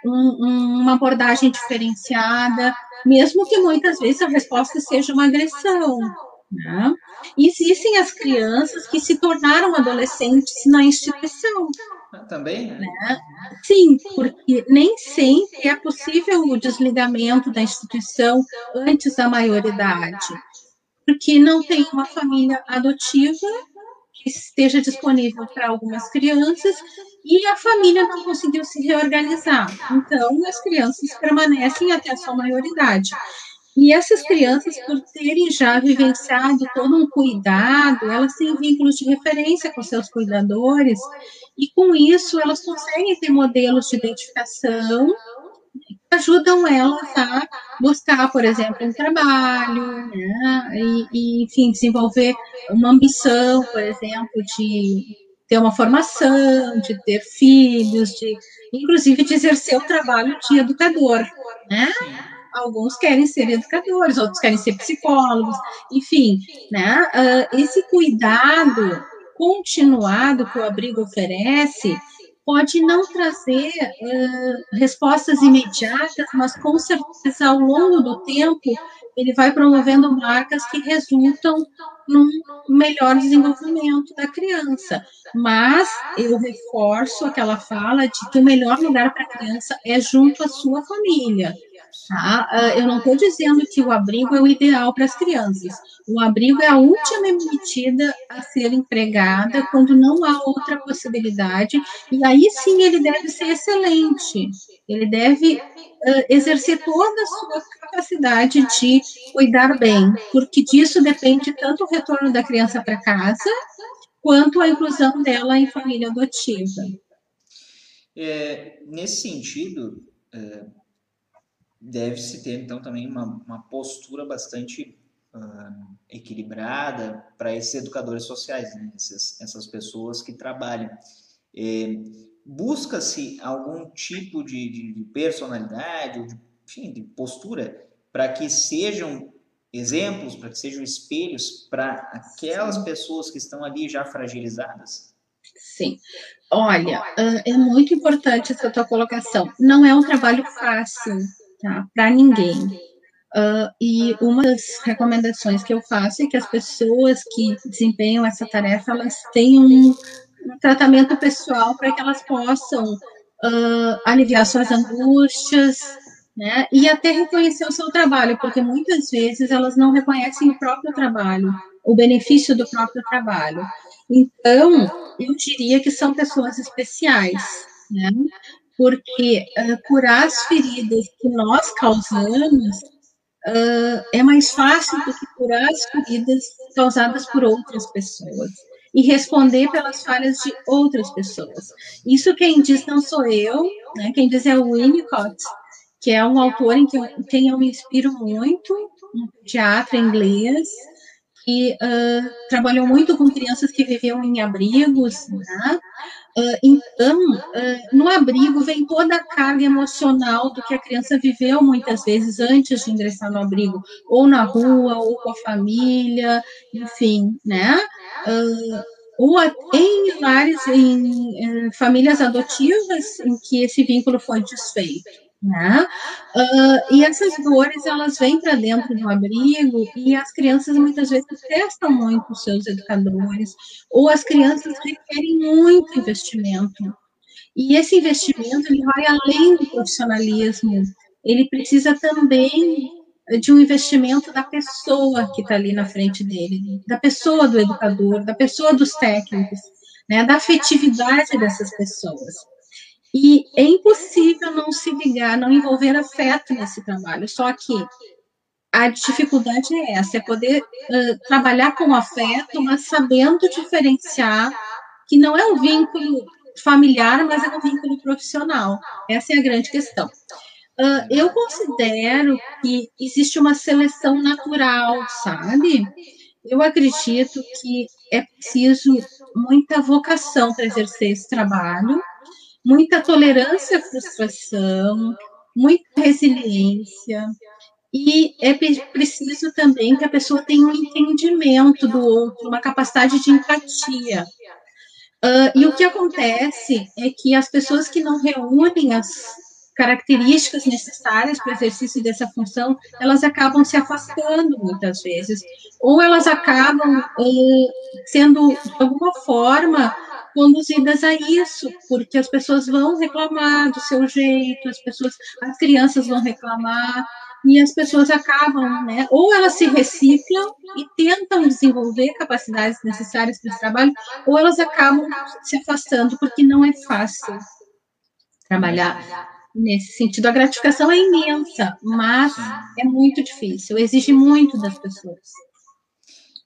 um, uma abordagem diferenciada, mesmo que muitas vezes a resposta seja uma agressão. Né? Existem as crianças que se tornaram adolescentes na instituição. Também? Né? Sim, porque nem sempre é possível o desligamento da instituição antes da maioridade, porque não tem uma família adotiva que esteja disponível para algumas crianças e a família não conseguiu se reorganizar. Então, as crianças permanecem até a sua maioridade. E essas crianças, por terem já vivenciado todo um cuidado, elas têm vínculos de referência com seus cuidadores, e com isso elas conseguem ter modelos de identificação que ajudam elas a buscar, por exemplo, um trabalho, né? e, e, enfim, desenvolver uma ambição, por exemplo, de ter uma formação, de ter filhos, de inclusive de exercer o trabalho de educador, né? Alguns querem ser educadores, outros querem ser psicólogos, enfim, né? Uh, esse cuidado continuado que o abrigo oferece pode não trazer uh, respostas imediatas, mas com certeza ao longo do tempo ele vai promovendo marcas que resultam num melhor desenvolvimento da criança. Mas eu reforço aquela fala de que o melhor lugar para a criança é junto à sua família. Tá? Ah, eu não estou dizendo que o abrigo é o ideal para as crianças. O abrigo é a última medida a ser empregada quando não há outra possibilidade, e aí sim ele deve ser excelente. Ele deve uh, exercer toda a sua capacidade de cuidar bem, porque disso depende tanto o retorno da criança para casa, quanto a inclusão dela em família adotiva. É, nesse sentido, é deve-se ter, então, também uma, uma postura bastante uh, equilibrada para esses educadores sociais, né? essas, essas pessoas que trabalham. É, Busca-se algum tipo de, de, de personalidade, de, enfim, de postura, para que sejam exemplos, para que sejam espelhos para aquelas Sim. pessoas que estão ali já fragilizadas? Sim. Olha, é muito importante essa tua colocação. Não é um trabalho fácil, tá? Para ninguém. Uh, e uma das recomendações que eu faço é que as pessoas que desempenham essa tarefa elas tenham um, tratamento pessoal para que elas possam uh, aliviar suas angústias, né? E até reconhecer o seu trabalho, porque muitas vezes elas não reconhecem o próprio trabalho, o benefício do próprio trabalho. Então, eu diria que são pessoas especiais, né? Porque uh, curar as feridas que nós causamos uh, é mais fácil do que curar as feridas causadas por outras pessoas e responder pelas falhas de outras pessoas. Isso quem diz não sou eu, né? Quem diz é o Winnicott, que é um autor em quem eu me inspiro muito, um teatro inglês, que uh, trabalhou muito com crianças que viviam em abrigos, né? Uh, então, uh, no abrigo vem toda a carga emocional do que a criança viveu muitas vezes antes de ingressar no abrigo, ou na rua, ou com a família, enfim, né? Ou em lares, em, em famílias adotivas, em que esse vínculo foi desfeito. Né? Uh, e essas dores elas vêm para dentro do abrigo e as crianças muitas vezes testam muito os seus educadores ou as crianças requerem muito investimento. E esse investimento ele vai além do profissionalismo. Ele precisa também de um investimento da pessoa que está ali na frente dele da pessoa do educador da pessoa dos técnicos né? Da afetividade dessas pessoas e é impossível não se ligar, não envolver afeto nesse trabalho. Só que a dificuldade é essa, é poder uh, trabalhar com afeto, mas sabendo diferenciar que não é um vínculo familiar, mas é um vínculo profissional. Essa é a grande questão. Uh, eu considero que existe uma seleção natural, sabe? Eu acredito que é preciso muita vocação para exercer esse trabalho muita tolerância à frustração, muita resiliência. E é preciso também que a pessoa tenha um entendimento do outro, uma capacidade de empatia. Uh, e o que acontece é que as pessoas que não reúnem as características necessárias para o exercício dessa função, elas acabam se afastando muitas vezes, ou elas acabam uh, sendo, de alguma forma, conduzidas a isso, porque as pessoas vão reclamar do seu jeito, as pessoas, as crianças vão reclamar, e as pessoas acabam, né, ou elas se reciclam e tentam desenvolver capacidades necessárias para esse trabalho, ou elas acabam se afastando, porque não é fácil trabalhar nesse sentido. A gratificação é imensa, mas é muito difícil, exige muito das pessoas.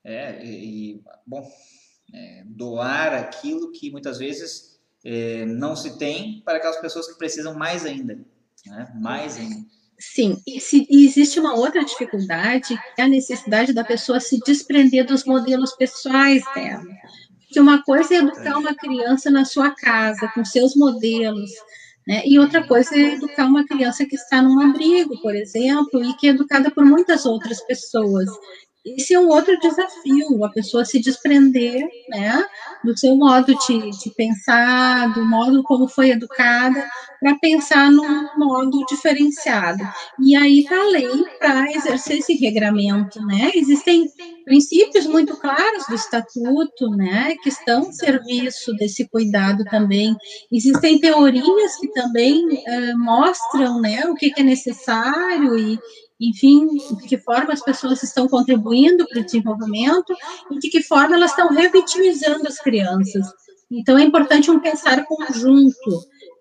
É, e, bom, é, doar aquilo que muitas vezes é, não se tem para aquelas pessoas que precisam mais ainda, né? mais ainda. Sim, e, se, e existe uma outra dificuldade, é a necessidade da pessoa se desprender dos modelos pessoais dela. Que uma coisa é educar uma criança na sua casa, com seus modelos, né? E outra coisa é educar uma criança que está num abrigo, por exemplo, e que é educada por muitas outras pessoas esse é um outro desafio, a pessoa se desprender, né, do seu modo de, de pensar, do modo como foi educada, para pensar num modo diferenciado. E aí está a lei para exercer esse regramento, né? Existem princípios muito claros do estatuto, né, que estão a serviço desse cuidado também. Existem teorias que também uh, mostram, né, o que, que é necessário e, enfim, de que forma as pessoas estão contribuindo para o desenvolvimento e de que forma elas estão revitimizando as crianças. Então, é importante um pensar conjunto.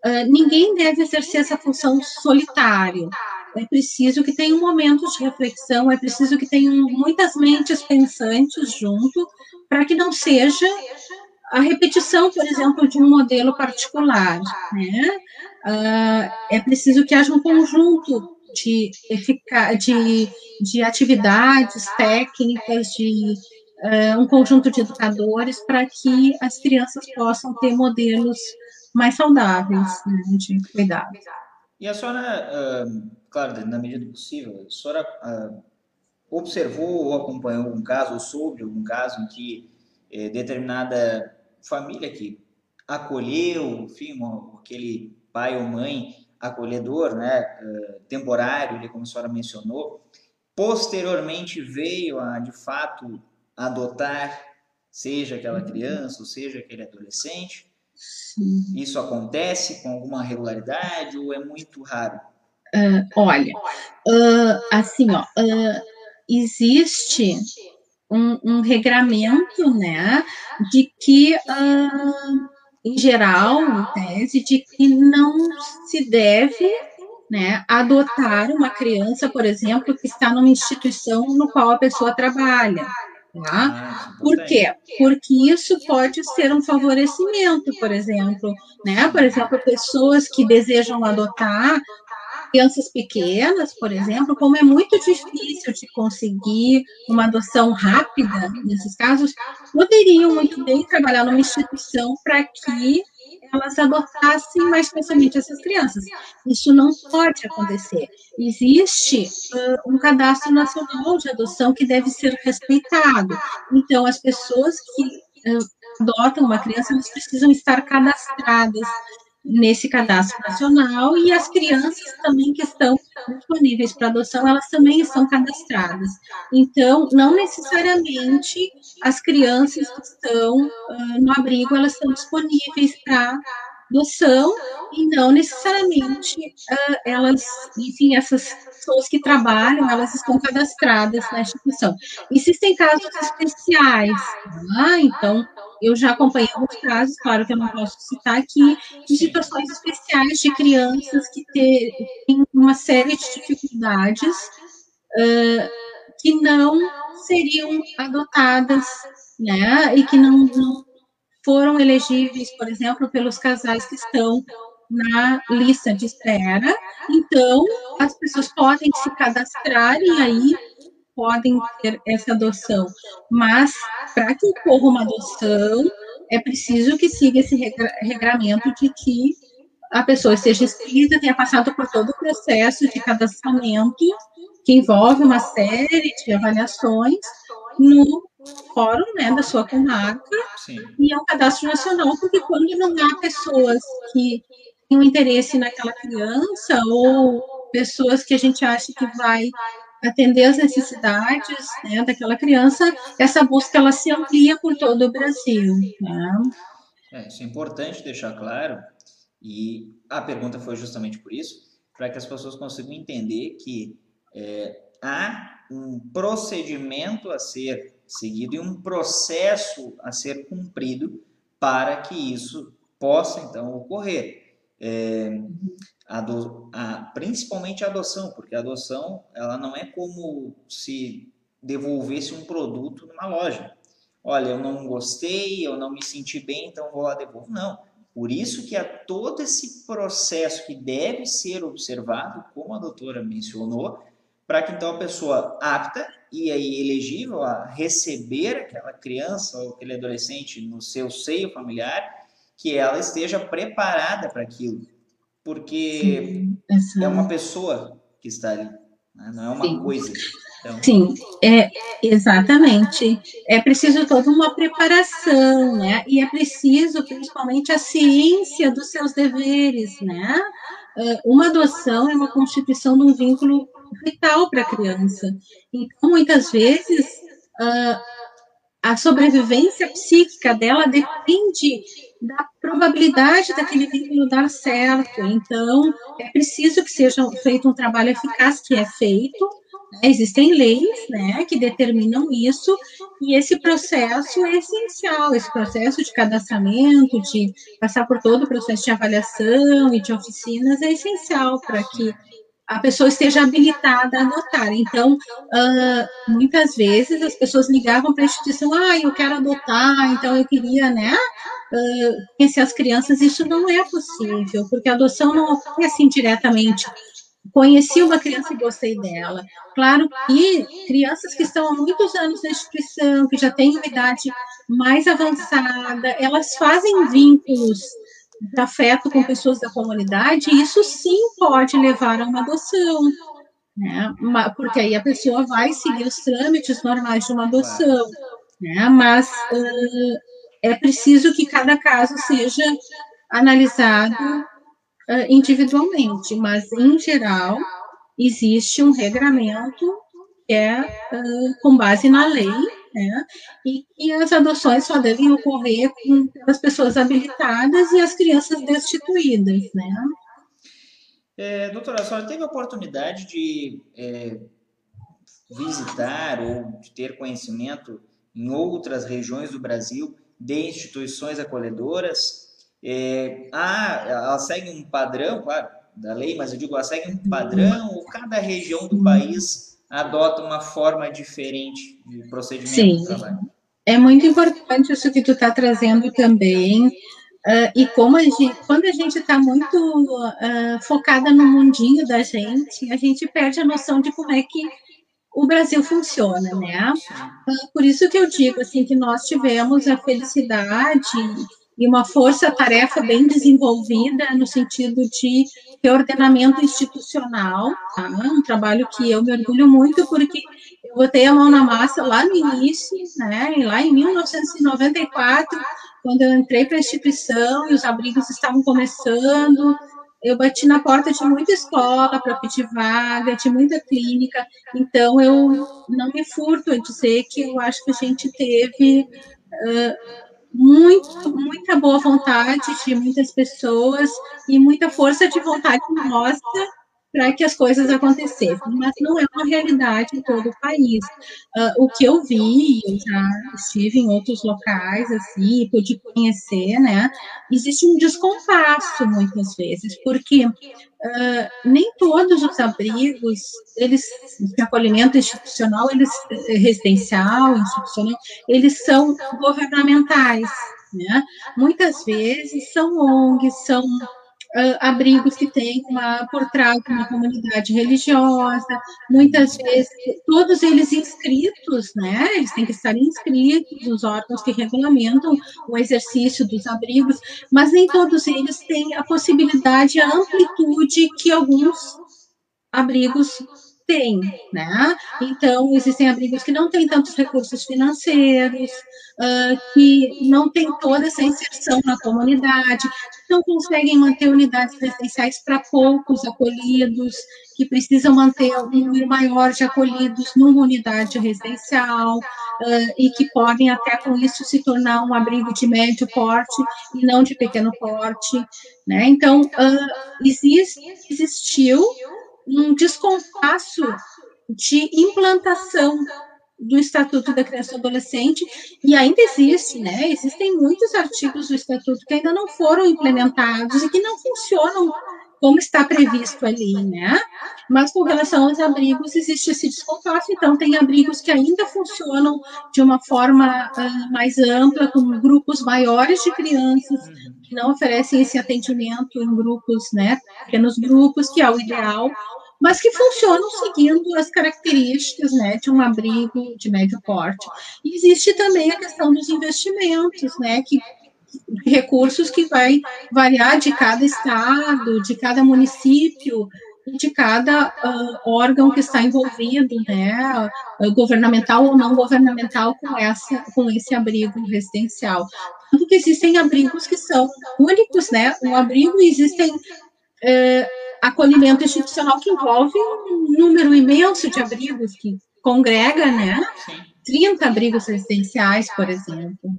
Uh, ninguém deve exercer essa função solitário. É preciso que tenham momentos de reflexão, é preciso que tenham muitas mentes pensantes junto, para que não seja a repetição, por exemplo, de um modelo particular. Né? Uh, é preciso que haja um conjunto de, de, de atividades técnicas, de uh, um conjunto de educadores para que as crianças possam ter modelos mais saudáveis né, de cuidado. E a senhora, uh, claro, na medida do possível, a senhora uh, observou ou acompanhou algum caso, ou soube algum caso em que determinada família que acolheu, enfim, aquele pai ou mãe acolhedor, né, eh, temporário, como a senhora mencionou, posteriormente veio a, de fato, adotar, seja aquela uhum. criança, ou seja aquele adolescente? Sim. Isso acontece com alguma regularidade ou é muito raro? Uh, olha, uh, assim, ó, uh, existe um, um, regramento, né, de que em geral, em tese, de que não se deve né, adotar uma criança, por exemplo, que está numa instituição no qual a pessoa trabalha. Tá? Ah, por quê? Porque isso pode ser um favorecimento, por exemplo. Né? Por exemplo, pessoas que desejam adotar crianças pequenas, por exemplo, como é muito difícil de conseguir uma adoção rápida nesses casos, poderiam muito bem trabalhar numa instituição para que elas adotassem mais facilmente essas crianças. Isso não pode acontecer. Existe uh, um cadastro nacional de adoção que deve ser respeitado. Então, as pessoas que uh, adotam uma criança, elas precisam estar cadastradas nesse cadastro nacional e as crianças também que estão disponíveis para adoção, elas também estão cadastradas. Então, não necessariamente as crianças que estão uh, no abrigo, elas estão disponíveis para adoção e não necessariamente uh, elas, enfim, essas pessoas que trabalham, elas estão cadastradas na instituição. Existem casos especiais, tá? então eu já acompanhei alguns casos, claro que eu não posso citar aqui, de situações especiais de crianças que têm uma série de dificuldades uh, que não seriam adotadas, né, e que não, não foram elegíveis, por exemplo, pelos casais que estão na lista de espera. Então, as pessoas podem se cadastrar e aí podem ter essa adoção. Mas, para que ocorra uma adoção, é preciso que siga esse regramento de que a pessoa esteja inscrita, tenha passado por todo o processo de cadastramento, que envolve uma série de avaliações no fórum né, da sua comarca, Sim. e é um cadastro nacional, porque quando não há pessoas que têm um interesse naquela criança, ou pessoas que a gente acha que vai atender as necessidades né, daquela criança, essa busca ela se amplia por todo o Brasil. Né? É, isso é importante deixar claro, e a pergunta foi justamente por isso, para que as pessoas consigam entender que é, há um procedimento a ser seguido e um processo a ser cumprido para que isso possa então ocorrer. É, a do, a, principalmente a adoção, porque a adoção ela não é como se devolvesse um produto numa loja. Olha, eu não gostei, eu não me senti bem, então vou lá devolver. Não. Por isso que há todo esse processo que deve ser observado, como a doutora mencionou, para que então a pessoa apta e aí elegível a receber aquela criança ou aquele adolescente no seu seio familiar, que ela esteja preparada para aquilo porque Sim, é uma pessoa que está ali, né? não é uma Sim. coisa. Então... Sim, é, exatamente. É preciso toda uma preparação, né? E é preciso, principalmente, a ciência dos seus deveres, né? É, uma adoção é uma constituição de um vínculo vital para a criança. Então, muitas vezes, ah, a sobrevivência psíquica dela depende da probabilidade daquele vínculo dar certo. Então, é preciso que seja feito um trabalho eficaz, que é feito. Existem leis né, que determinam isso, e esse processo é essencial esse processo de cadastramento, de passar por todo o processo de avaliação e de oficinas, é essencial para que a pessoa esteja habilitada a adotar. Então, uh, muitas vezes as pessoas ligavam para a instituição, ah, eu quero adotar, então eu queria, né, uh, conhecer as crianças. Isso não é possível, porque a adoção não ocorre assim diretamente. Conheci uma criança e gostei dela. Claro que crianças que estão há muitos anos na instituição, que já têm uma idade mais avançada, elas fazem vínculos de afeto com pessoas da comunidade, isso sim pode levar a uma adoção, né? Porque aí a pessoa vai seguir os trâmites normais de uma adoção, né? Mas uh, é preciso que cada caso seja analisado uh, individualmente, mas em geral existe um regramento que é uh, com base na lei né? E que as adoções só devem ocorrer com as pessoas habilitadas e as crianças destituídas, né? É, doutora, a senhora teve a oportunidade de é, visitar ou de ter conhecimento em outras regiões do Brasil de instituições acolhedoras? É, ah, ela segue um padrão, claro, da lei, mas eu digo, ela segue um padrão ou cada região do país adota uma forma diferente de procedimento Sim. de trabalho. É muito importante isso que tu está trazendo também. Uh, e como a gente, quando a gente está muito uh, focada no mundinho da gente, a gente perde a noção de como é que o Brasil funciona, né? Uh, por isso que eu digo assim que nós tivemos a felicidade e uma força-tarefa bem desenvolvida no sentido de reordenamento institucional, tá? um trabalho que eu me orgulho muito porque eu botei a mão na massa lá no início, né? E lá em 1994 quando eu entrei para a instituição e os abrigos estavam começando, eu bati na porta de muita escola para pedir vaga, de muita clínica, então eu não me furto a dizer que eu acho que a gente teve uh, muito, muita boa vontade de muitas pessoas e muita força de vontade nossa para que as coisas acontecessem, mas não é uma realidade em todo o país. Uh, o que eu vi, eu já estive em outros locais, assim, pude conhecer, né, existe um descompasso, muitas vezes, porque uh, nem todos os abrigos, eles, de acolhimento institucional, eles, residencial, institucional, eles são governamentais, né? Muitas vezes são ONGs, são uh, abrigos que têm uma, por trás uma comunidade religiosa, muitas vezes, todos eles inscritos, né? Eles têm que estar inscritos nos órgãos que regulamentam o exercício dos abrigos, mas nem todos eles têm a possibilidade, a amplitude que alguns abrigos tem, né? Então, existem abrigos que não têm tantos recursos financeiros, uh, que não têm toda essa inserção na comunidade, não conseguem manter unidades residenciais para poucos acolhidos, que precisam manter um número maior de acolhidos numa unidade residencial, uh, e que podem até com isso se tornar um abrigo de médio porte e não de pequeno porte, né? Então, uh, existe, existiu um descompasso de implantação do Estatuto da Criança e Adolescente, e ainda existe, né? Existem muitos artigos do Estatuto que ainda não foram implementados e que não funcionam como está previsto ali, né? Mas com relação aos abrigos, existe esse descompasso, então tem abrigos que ainda funcionam de uma forma uh, mais ampla, com grupos maiores de crianças, que não oferecem esse atendimento em grupos, né? Pequenos grupos, que é o ideal, mas que funcionam seguindo as características né, de um abrigo de médio porte. E existe também a questão dos investimentos, né, que recursos que vai variar de cada estado, de cada município, de cada uh, órgão que está envolvido, né, governamental ou não governamental, com, essa, com esse abrigo residencial. Tanto que existem abrigos que são únicos, né, um abrigo existem uh, acolhimento institucional que envolve um número imenso de abrigos, que congrega, né? 30 abrigos residenciais, por exemplo.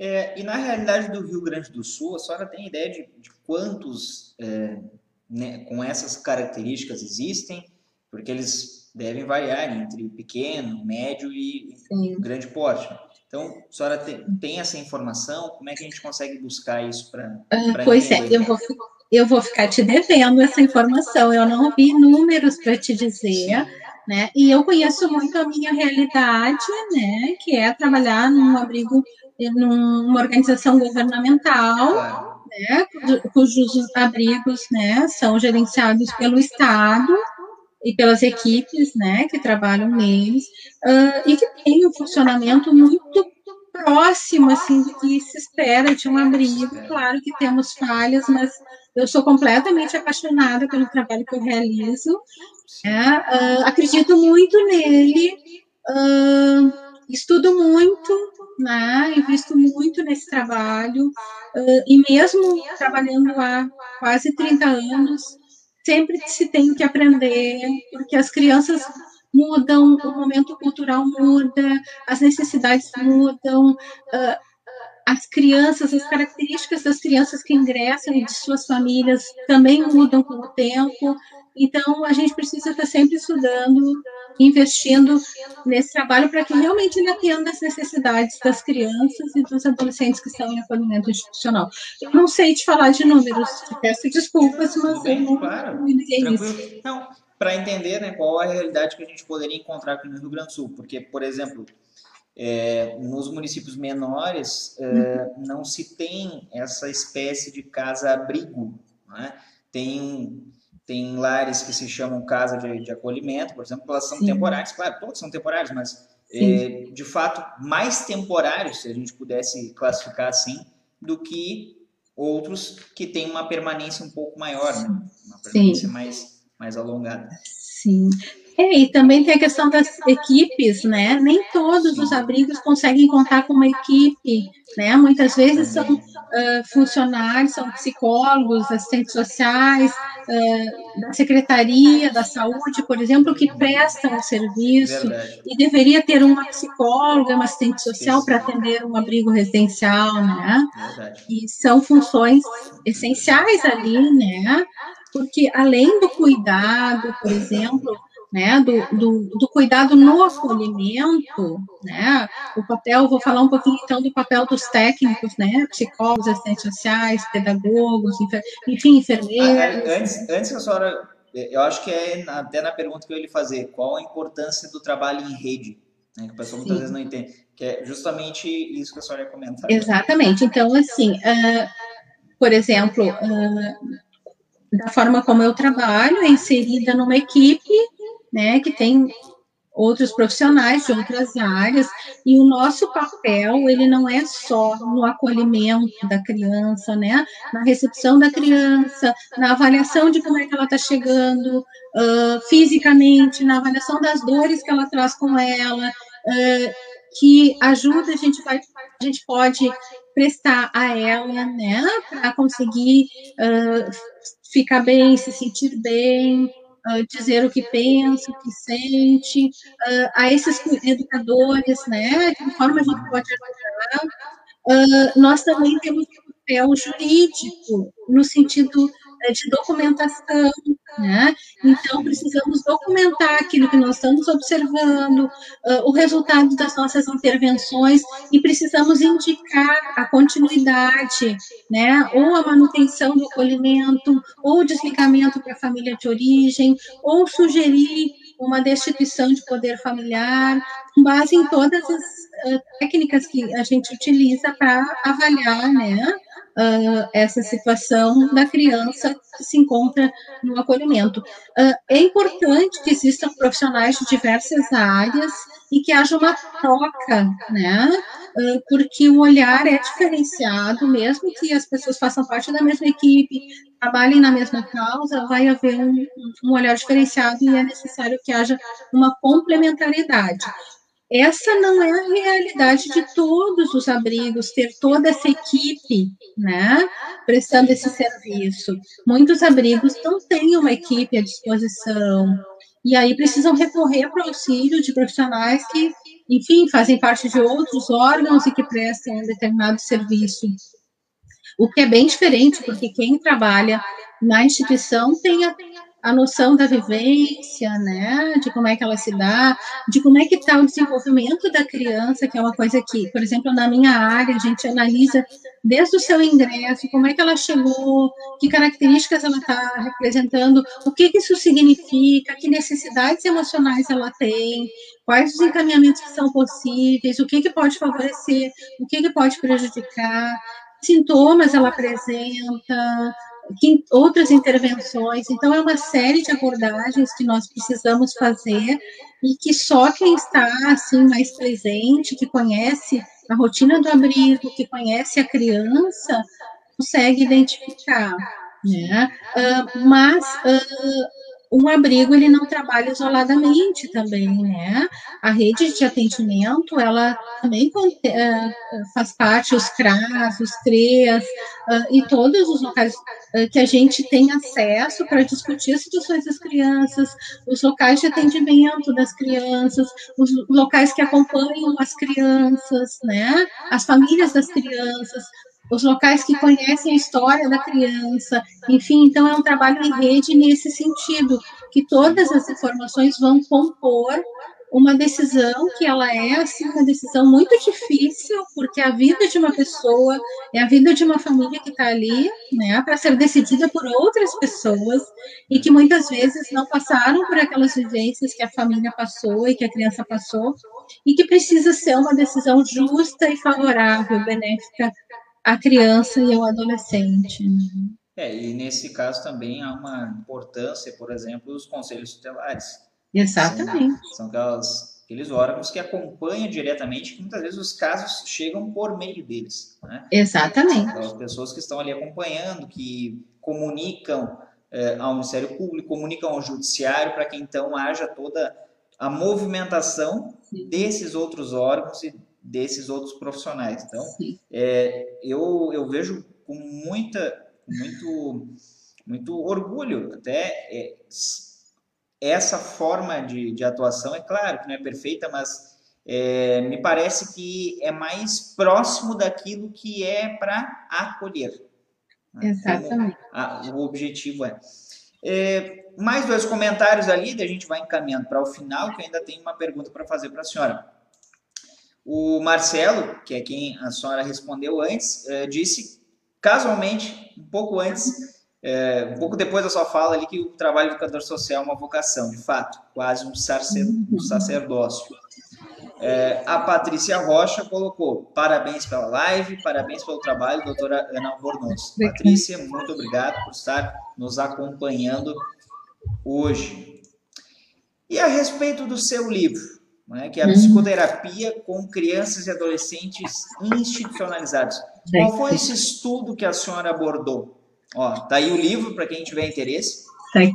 É, e na realidade do Rio Grande do Sul, a senhora tem ideia de, de quantos é, né, com essas características existem? Porque eles devem variar entre pequeno, médio e Sim. grande porte. Então, a senhora tem, tem, essa informação? Como é que a gente consegue buscar isso para. Uh, pois é, eu vou, eu vou ficar te devendo essa informação. Eu não vi números para te dizer, né? E eu conheço muito a minha realidade, né? Que é trabalhar num abrigo, numa organização governamental, né? Cujos abrigos, né? São gerenciados pelo Estado e pelas equipes, né? Que trabalham neles uh, e que tem um funcionamento muito próximo, assim, do que se espera de um abrigo. Claro que temos falhas, mas eu sou completamente apaixonada pelo trabalho que eu realizo. É, uh, acredito muito nele, uh, estudo muito, né, invisto muito nesse trabalho, uh, e mesmo trabalhando há quase 30 anos, sempre se tem que aprender, porque as crianças mudam, o momento cultural muda, as necessidades mudam, uh, as crianças, as características das crianças que ingressam de suas famílias também mudam com o tempo. Então, a gente precisa estar sempre estudando, investindo nesse trabalho para que realmente ele atenda as necessidades das crianças e dos adolescentes que estão em acolhimento institucional. Eu não sei te falar de números, peço desculpas, mas bem, eu não, claro, isso. Não, para entender né, qual é a realidade que a gente poderia encontrar aqui no Rio Grande do Sul, porque, por exemplo, É, nos municípios menores, é, não se tem essa espécie de casa-abrigo. Né? Tem, tem lares que se chamam casa de, de acolhimento, por exemplo, elas são Sim. temporárias, claro, todos são temporários, mas é, de fato mais temporários, se a gente pudesse classificar assim, do que outros que têm uma permanência um pouco maior, né? uma permanência mais, mais alongada. Sim. É, e também tem a questão das equipes, né? Nem todos os abrigos conseguem contar com uma equipe, né? Muitas vezes são uh, funcionários, são psicólogos, assistentes sociais, uh, da Secretaria da Saúde, por exemplo, que prestam o serviço Verdade. e deveria ter uma psicóloga, uma assistente social para atender um abrigo residencial, né? Verdade. E são funções essenciais ali, né? Porque além do cuidado, por exemplo, né, do, do, do, cuidado no acolhimento, né, o papel, vou falar um pouquinho então do papel dos técnicos, né, psicólogos, assistentes sociais, pedagogos, enfer, enfim, enfermeiros. Antes, antes a senhora, eu acho que é até na pergunta que eu ia lhe fazer, qual a importância do trabalho em rede, né, que o pessoal muitas vezes não entende, que é justamente isso que a senhora ia comentar. Exatamente, então assim, uh, por exemplo, uh, da forma como eu trabalho, é inserida numa equipe né, que tem outros profissionais de outras áreas, e o nosso papel, ele não é só no acolhimento da criança, né, na recepção da criança, na avaliação de como é que ela está chegando uh, fisicamente, na avaliação das dores que ela traz com ela, uh, que ajuda a gente vai, a gente pode prestar a ela, né, para conseguir uh, ficar bem, se sentir bem, uh, dizer o que pensa, o que sente, uh, a esses educadores, né, de que forma a gente pode ajudar. Uh, nós também temos um papel jurídico, no sentido de documentação, né? Então, precisamos documentar aquilo que nós estamos observando, uh, o resultado das nossas intervenções, e precisamos indicar a continuidade, né? Ou a manutenção do acolhimento, ou o desligamento para a família de origem, ou sugerir uma destituição de poder familiar, com base em todas as uh, técnicas que a gente utiliza para avaliar, né? Uh, essa situação da criança que se encontra no acolhimento. Uh, é importante que existam profissionais de diversas áreas e que haja uma troca, né? Uh, porque o olhar é diferenciado, mesmo que as pessoas façam parte da mesma equipe, trabalhem na mesma causa, vai haver um, um olhar diferenciado e é necessário que haja uma complementariedade essa não é a realidade de todos os abrigos, ter toda essa equipe, né, prestando esse serviço. Muitos abrigos não têm uma equipe à disposição, e aí precisam recorrer para o auxílio de profissionais que, enfim, fazem parte de outros órgãos e que prestam um determinado serviço. O que é bem diferente, porque quem trabalha na instituição tem a a noção da vivência, né, de como é que ela se dá, de como é que está o desenvolvimento da criança, que é uma coisa que, por exemplo, na minha área, a gente analisa desde o seu ingresso, como é que ela chegou, que características ela está representando, o que, que isso significa, que necessidades emocionais ela tem, quais os encaminhamentos que são possíveis, o que, que pode favorecer, o que, que pode prejudicar, sintomas ela apresenta, outras intervenções. Então, é uma série de abordagens que nós precisamos fazer e que só quem está assim mais presente, que conhece a rotina do abrigo, que conhece a criança, consegue identificar. Né? Uh, mas uh, um abrigo ele não trabalha isoladamente também, né? A rede de atendimento ela também uh, faz parte os CRAS, os CREAS uh, e todos os locais uh, que a gente tem acesso para discutir as situações das crianças, os locais de atendimento das crianças, os locais que acompanham as crianças, né? As famílias das crianças, os locais que conhecem a história da criança, enfim, então é um trabalho em rede nesse sentido, que todas as informações vão compor uma decisão que ela é assim uma decisão muito difícil, porque a vida de uma pessoa é a vida de uma família que está ali, né, para ser decidida por outras pessoas e que muitas vezes não passaram por aquelas vivências que a família passou e que a criança passou, e que precisa ser uma decisão justa e favorável, benéfica à criança e ao adolescente. Né? É, e nesse caso também há uma importância, por exemplo, dos conselhos tutelares. Exatamente. São, são aquelas, aqueles órgãos que acompanham diretamente, que muitas vezes os casos chegam por meio deles. Né? Exatamente. São as pessoas que estão ali acompanhando, que comunicam eh, ao Ministério Público, comunicam ao Judiciário, para que então haja toda a movimentação Sim. desses outros órgãos e desses outros profissionais. Então, é, eu, eu vejo com muita, muito, muito orgulho até é, essa forma de, de atuação. É claro que não é perfeita, mas é, me parece que é mais próximo daquilo que é para acolher. Né? Exatamente. A, o objetivo é. é. Mais dois comentários ali, a gente vai encaminhando para o final, que ainda tem uma pergunta para fazer para a senhora. O Marcelo, que é quem a senhora respondeu antes, é, disse casualmente, um pouco antes, é, um pouco depois da sua fala ali, que o trabalho de educador social é uma vocação, de fato, quase um, sacerdócio. É, a Patrícia Rocha colocou parabéns pela live, parabéns pelo trabalho, doutora Ana Albornoz. Patrícia, muito obrigado por estar nos acompanhando hoje. E a respeito do seu livro, né, que é a psicoterapia com crianças e adolescentes institucionalizados. Qual foi esse estudo que a senhora abordou? Ó, tá aí o livro para quem tiver interesse.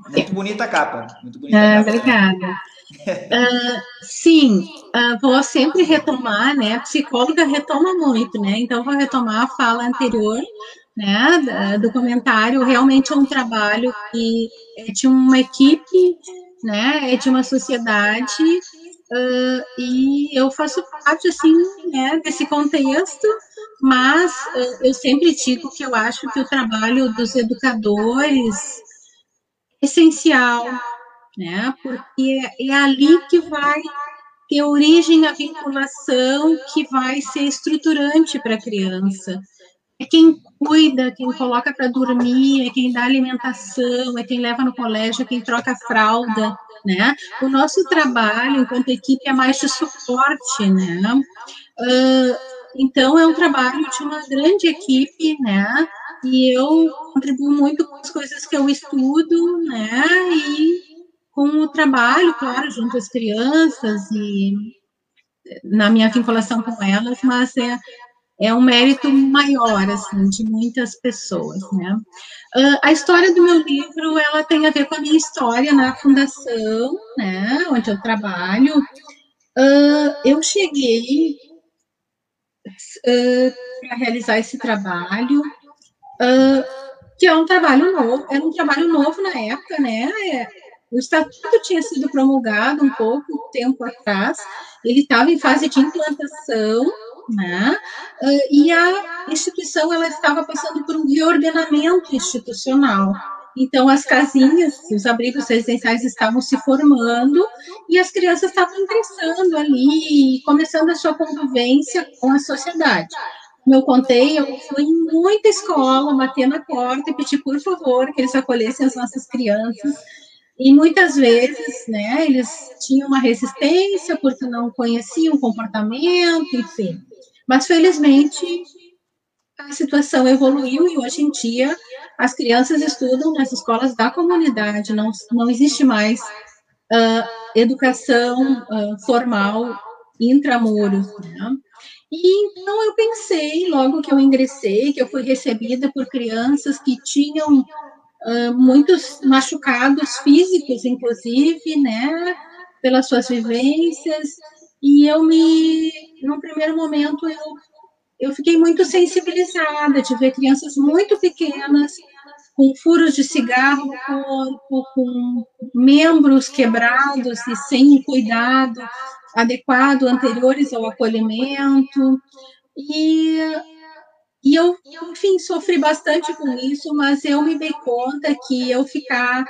Muito bonita a capa. Muito bonita ah, capa, obrigada. Uh, sim, uh, vou sempre retomar, né? A psicóloga retoma muito, né? Então, vou retomar a fala anterior, né? Do comentário. Realmente é um trabalho que é de uma equipe, né? É de uma sociedade. Uh, e eu faço parte, assim, né? Desse contexto, mas eu sempre digo que eu acho que o trabalho dos educadores é essencial, né? Porque é ali que vai ter origem a vinculação que vai ser estruturante para a criança. É quem cuida, quem coloca para dormir, é quem dá alimentação, é quem leva no colégio, é quem troca a fralda, né? O nosso trabalho enquanto equipe é mais de suporte, né? Uh, então é um trabalho de uma grande equipe, né? E eu contribuo muito com as coisas que eu estudo, né? E com o trabalho, claro, junto às crianças e na minha vinculação com elas, mas é, é um mérito maior, assim, de muitas pessoas, né? Uh, a história do meu livro, ela tem a ver com a minha história na fundação, né, onde eu trabalho. Uh, eu cheguei uh, para realizar esse trabalho, que é um trabalho novo, era um trabalho novo na época, né, o estatuto tinha sido promulgado um pouco tempo atrás, ele estava em fase de implantação, né? E a instituição ela estava passando por um reordenamento institucional. Então, as casinhas, os abrigos residenciais estavam se formando e as crianças estavam ingressando ali, começando a sua convivência com a sociedade. Como eu contei, eu fui em muita escola, bater na porta e pedir, por favor, que eles acolhessem as nossas crianças e muitas vezes, né, eles tinham uma resistência porque não conheciam o comportamento, enfim. Mas felizmente a situação evoluiu e hoje em dia as crianças estudam nas escolas da comunidade, não, não existe mais uh, educação uh, formal intramuros, né? E então eu pensei, logo que eu ingressei, que eu fui recebida por crianças que tinham uh, muitos machucados físicos, inclusive, né, pelas suas vivências, e eu me, no primeiro momento, eu, eu fiquei muito sensibilizada de ver crianças muito pequenas, com furos de cigarro no corpo, com membros quebrados e sem cuidado adequado anteriores ao acolhimento. E e eu, enfim, sofri bastante com isso, mas eu me dei conta que eu ficar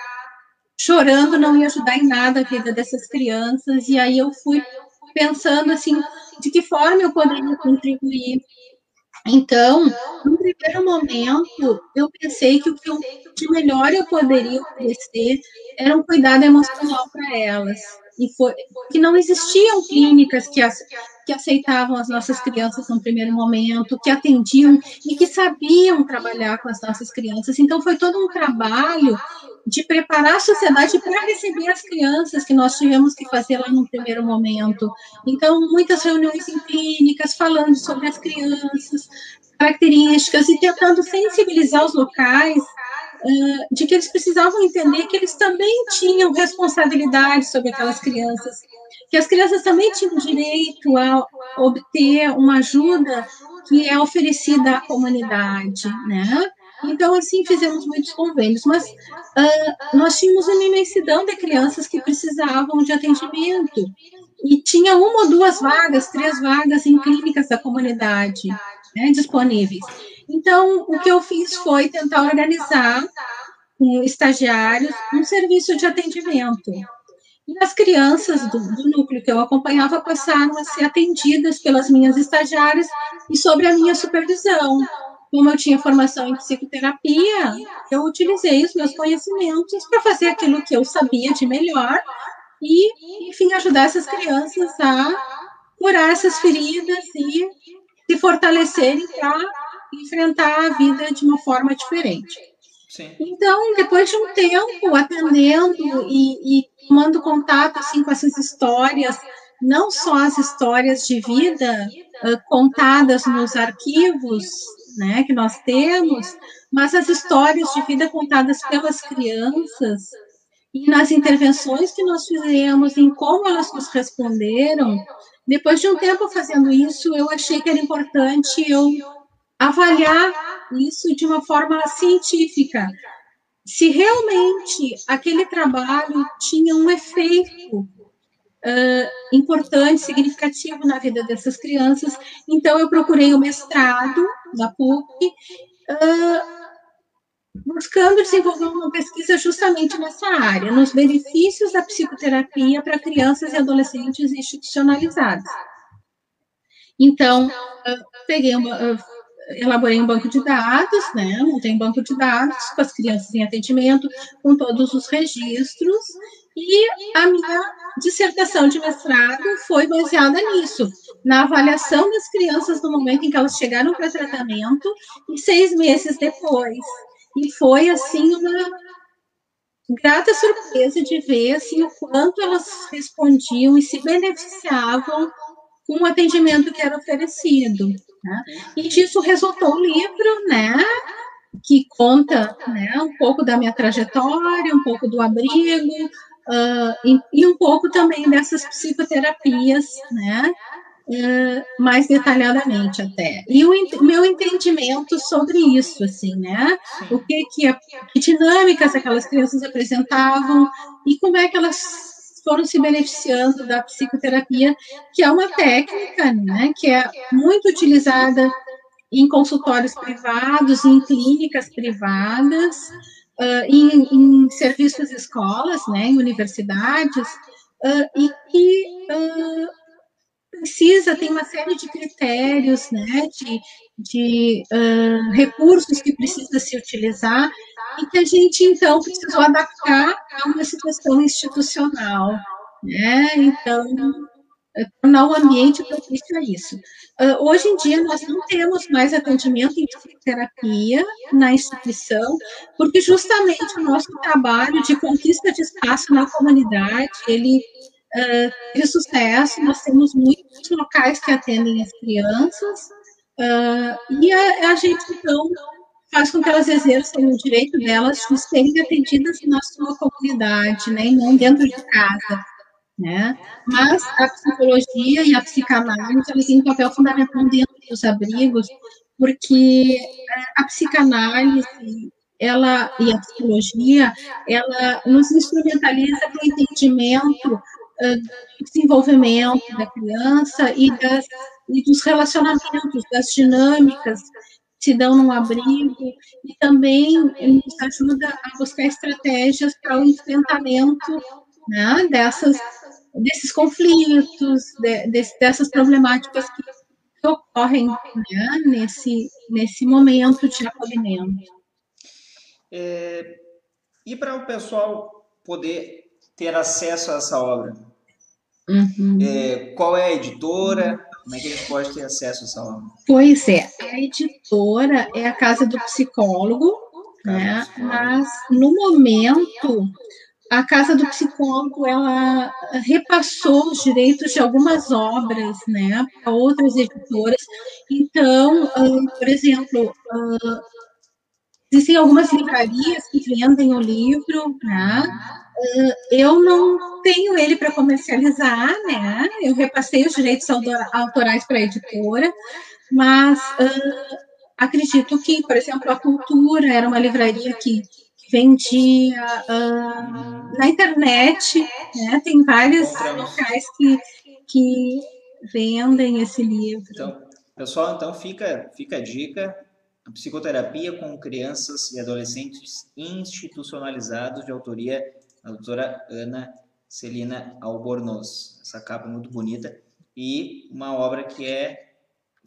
chorando não ia ajudar em nada a vida dessas crianças, e aí eu fui pensando assim, de que forma eu poderia contribuir. Então, no primeiro momento, eu pensei que o que de melhor eu poderia oferecer era um cuidado emocional para elas, e foi que não existiam clínicas que, as, que aceitavam as nossas crianças no primeiro momento, que atendiam e que sabiam trabalhar com as nossas crianças. Então foi todo um trabalho de preparar a sociedade para receber as crianças que nós tivemos que fazer lá no primeiro momento. Então, muitas reuniões em clínicas falando sobre as crianças, características e tentando sensibilizar os locais de que eles precisavam entender que eles também tinham responsabilidade sobre aquelas crianças, que as crianças também tinham direito a obter uma ajuda que é oferecida à comunidade, né? Então, assim, fizemos muitos convênios, mas uh, nós tínhamos uma imensidão de crianças que precisavam de atendimento. E tinha uma ou duas vagas, três vagas em clínicas da comunidade né, disponíveis. Então, o que eu fiz foi tentar organizar com estagiários um serviço de atendimento. E as crianças do, do, núcleo que eu acompanhava passaram a ser atendidas pelas minhas estagiárias e sobre a minha supervisão como eu tinha formação em psicoterapia, eu utilizei os meus conhecimentos para fazer aquilo que eu sabia de melhor e, enfim, ajudar essas crianças a curar essas feridas e se fortalecerem para enfrentar a vida de uma forma diferente. Sim. Então, depois de um tempo atendendo e, e tomando contato assim com essas histórias, não só as histórias de vida uh, contadas nos arquivos né, que nós temos, mas as histórias de vida contadas pelas crianças e nas intervenções que nós fizemos, em como elas nos responderam, depois de um tempo fazendo isso, eu achei que era importante eu avaliar isso de uma forma científica. Se realmente aquele trabalho tinha um efeito uh, importante, significativo na vida dessas crianças. Então, eu procurei o mestrado da PUC, uh, buscando desenvolver uma pesquisa justamente nessa área, nos benefícios da psicoterapia para crianças e adolescentes institucionalizados. Então, uh, peguei uma, elaborei um banco de dados, né? Montei um banco de dados com as crianças em atendimento, com todos os registros, e a minha dissertação de mestrado foi baseada nisso, na avaliação das crianças no momento em que elas chegaram para tratamento e seis meses depois. E foi, assim, uma grata surpresa de ver, assim, o quanto elas respondiam e se beneficiavam com o atendimento que era oferecido. Né? E disso resultou um livro, né, que conta né, um pouco da minha trajetória, um pouco do abrigo, uh, e, e, um pouco também dessas psicoterapias, né, uh, mais detalhadamente até. E o meu entendimento sobre isso, assim, né, o que que, que dinâmicas aquelas crianças apresentavam e como é que elas foram se beneficiando da psicoterapia, que é uma técnica, né, que é muito utilizada em consultórios privados, em clínicas privadas, uh, em, em, serviços de escolas, né, em universidades, uh, e que uh, precisa, tem uma série de critérios, né, de, de recursos que precisa se utilizar, e que a gente, então, precisou adaptar a uma situação institucional, né? Então, é, tornar o ambiente propício a isso. Uh, hoje em dia, nós não temos mais atendimento em psicoterapia na instituição, porque justamente o nosso trabalho de conquista de espaço na comunidade, ele uh, teve sucesso, nós temos muitos locais que atendem as crianças, uh, e a, a gente, então, faz com que elas exerçam o direito delas de serem atendidas na sua comunidade, né, e não dentro de casa, né? Mas a psicologia e a psicanálise, elas têm um papel fundamental dentro dos abrigos, porque é, a psicanálise ela e a psicologia, ela nos instrumentaliza para o entendimento desenvolvimento da criança e, das, e dos relacionamentos, das dinâmicas se dão num abrigo e também nos ajuda a buscar estratégias para o enfrentamento né, dessas, desses conflitos, de, dessas problemáticas que ocorrem né, nesse, nesse momento de acolhimento. É, e para o pessoal poder ter acesso a essa obra, Uhum. É, qual é a editora? Como é que a gente pode ter acesso a essa obra? Pois é, a editora é a Casa do Psicólogo, Casa né? Do psicólogo. mas no momento a Casa do Psicólogo ela repassou os direitos de algumas obras, né, para outras editoras. Então, uh, por exemplo, uh, existem algumas livrarias que vendem o livro, né? Uh, eu não tenho ele para comercializar, né? Eu repassei os direitos autorais para a editora, mas acredito que, por exemplo, a Cultura era uma livraria que vendia uh, na internet, né? Tem vários locais que, que vendem esse livro. Então, pessoal, então fica, fica a dica. Psicoterapia com crianças e adolescentes institucionalizados, de autoria da doutora Ana Celina Albornoz. Essa capa é muito bonita e uma obra que é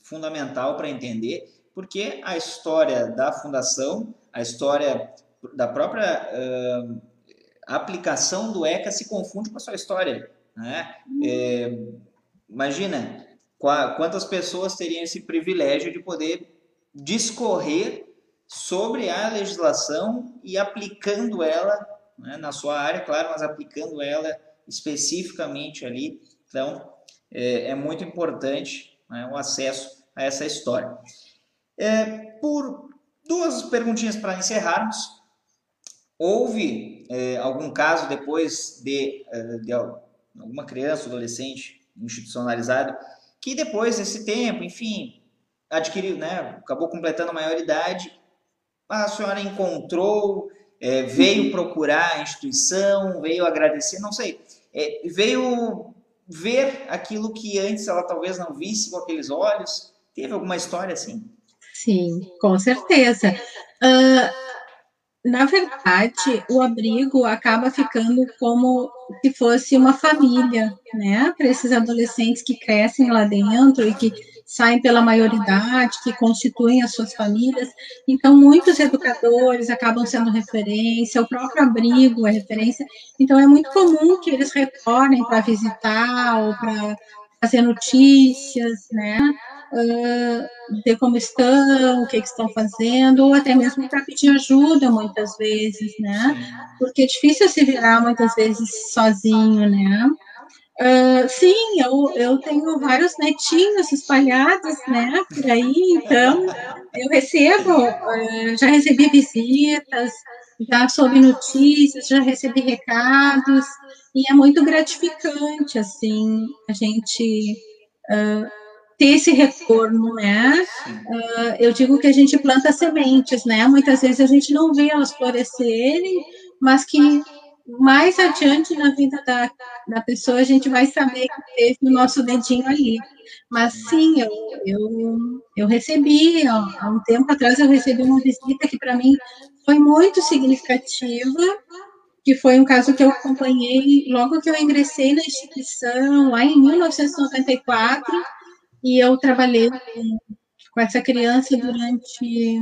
fundamental para entender, porque a história da fundação, a história da própria uh, aplicação do ECA se confunde com a sua história. Né? É, imagina quantas pessoas teriam esse privilégio de poder discorrer sobre a legislação e aplicando ela né, na sua área, claro, mas aplicando ela especificamente ali. Então, é, é muito importante né, o acesso a essa história. É, por duas perguntinhas para encerrarmos. Houve é, algum caso depois de, é, de alguma criança, adolescente institucionalizado, que depois desse tempo, enfim, adquiriu, né, acabou completando a maioridade, a senhora encontrou, é, veio procurar a instituição, veio agradecer, não sei, é, veio ver aquilo que antes ela talvez não visse com aqueles olhos. Teve alguma história assim? Sim, com certeza. Uh, na verdade, o abrigo acaba ficando como se fosse uma família, né? Para esses adolescentes que crescem lá dentro e que saem pela maioridade, que constituem as suas famílias. Então, muitos educadores acabam sendo referência, o próprio abrigo é referência. Então, é muito comum que eles retornem para visitar ou para fazer notícias, né? uh, ver como estão, o que, que, estão fazendo, ou até mesmo para pedir ajuda muitas vezes, né? Porque é difícil se virar muitas vezes sozinho, né? Uh, sim, eu, eu tenho vários netinhos espalhados, né, por aí, então eu recebo, uh, já recebi visitas, já soube notícias, já recebi recados, e é muito gratificante, assim, a gente uh, ter esse retorno, né? Uh, eu digo que a gente planta sementes, né? Muitas vezes a gente não vê elas florescerem, mas que mais adiante na vida da, da pessoa a gente vai saber que teve o nosso dedinho ali. Mas sim, eu, eu, eu recebi, ó, há um tempo atrás eu recebi uma visita que para mim foi muito significativa, que foi um caso que eu acompanhei logo que eu ingressei na instituição, lá em 1994, e eu trabalhei com essa criança durante,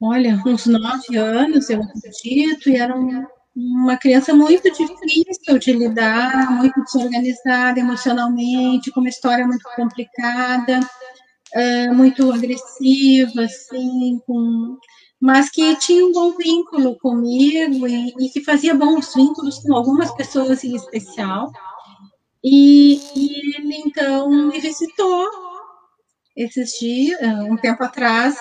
olha, uns nove anos, eu acredito, e era uma, uma criança muito difícil de lidar, muito desorganizada emocionalmente, com uma história muito complicada, uh, muito agressiva, assim, com, mas que tinha um bom vínculo comigo e, e que fazia bons vínculos com algumas pessoas em especial. E, e ele então me visitou esses dias, ah, um tempo atrás,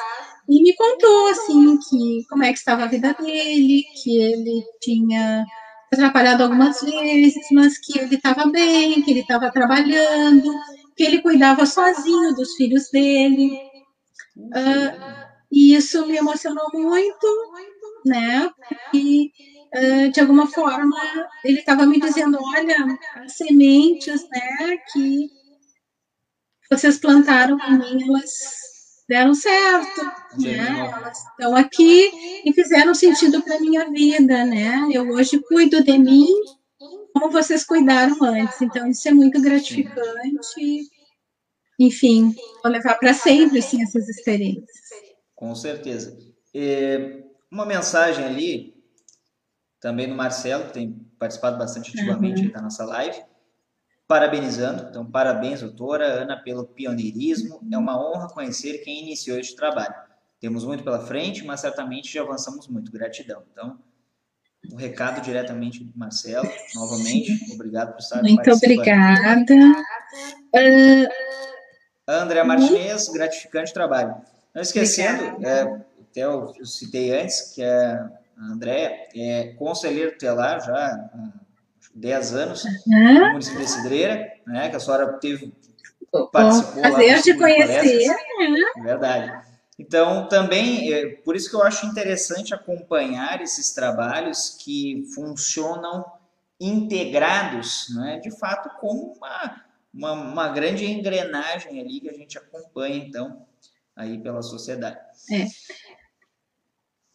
e me contou assim que como é que estava a vida dele, que ele tinha atrapalhado algumas vezes, mas que ele estava bem, que ele estava trabalhando, que ele cuidava sozinho dos filhos dele. Uh, e isso me emocionou muito, né? E uh, de alguma forma, ele estava me dizendo, olha, as sementes, né, que vocês plantaram em mim, elas deram certo, né? Elas estão aqui e fizeram sentido para minha vida, né? Eu hoje cuido de mim como vocês cuidaram antes. Então isso é muito gratificante. Enfim, vou levar para sempre assim essas experiências. Com certeza. É, uma mensagem ali também no Marcelo, que tem participado bastante ativamente uhum. da nossa live, parabenizando. Então, parabéns, doutora Ana, pelo pioneirismo. É uma honra conhecer quem iniciou este trabalho. Temos muito pela frente, mas certamente já avançamos muito. Gratidão. Então, o um recado diretamente do Marcelo, novamente. Obrigado por estar Muito obrigada. Uh, André Martinez, gratificante trabalho. Não esquecendo, é, até eu, eu, citei antes, que a André é conselheiro tutelar já 10 anos uhum. no município de Cidreira, né, que a senhora teve, participou Prazer de conhecer. Né? Verdade. Então, também, é, por isso que eu acho interessante acompanhar esses trabalhos que funcionam integrados, né, de fato, como uma, uma, uma grande engrenagem ali que a gente acompanha, então, aí pela sociedade. É.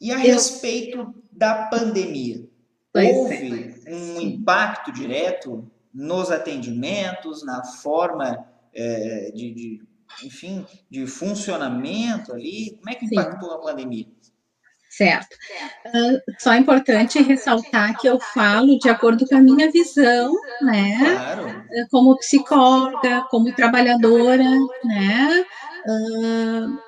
E a eu... respeito da pandemia, pois houve é. um impacto direto nos atendimentos, na forma é, de, de, enfim, de funcionamento ali? Como é que impactou Sim. a pandemia? Certo. Uh, só é importante ressaltar que eu falo de acordo com a minha visão, né? Claro. Como psicóloga, como trabalhadora, né? Uh,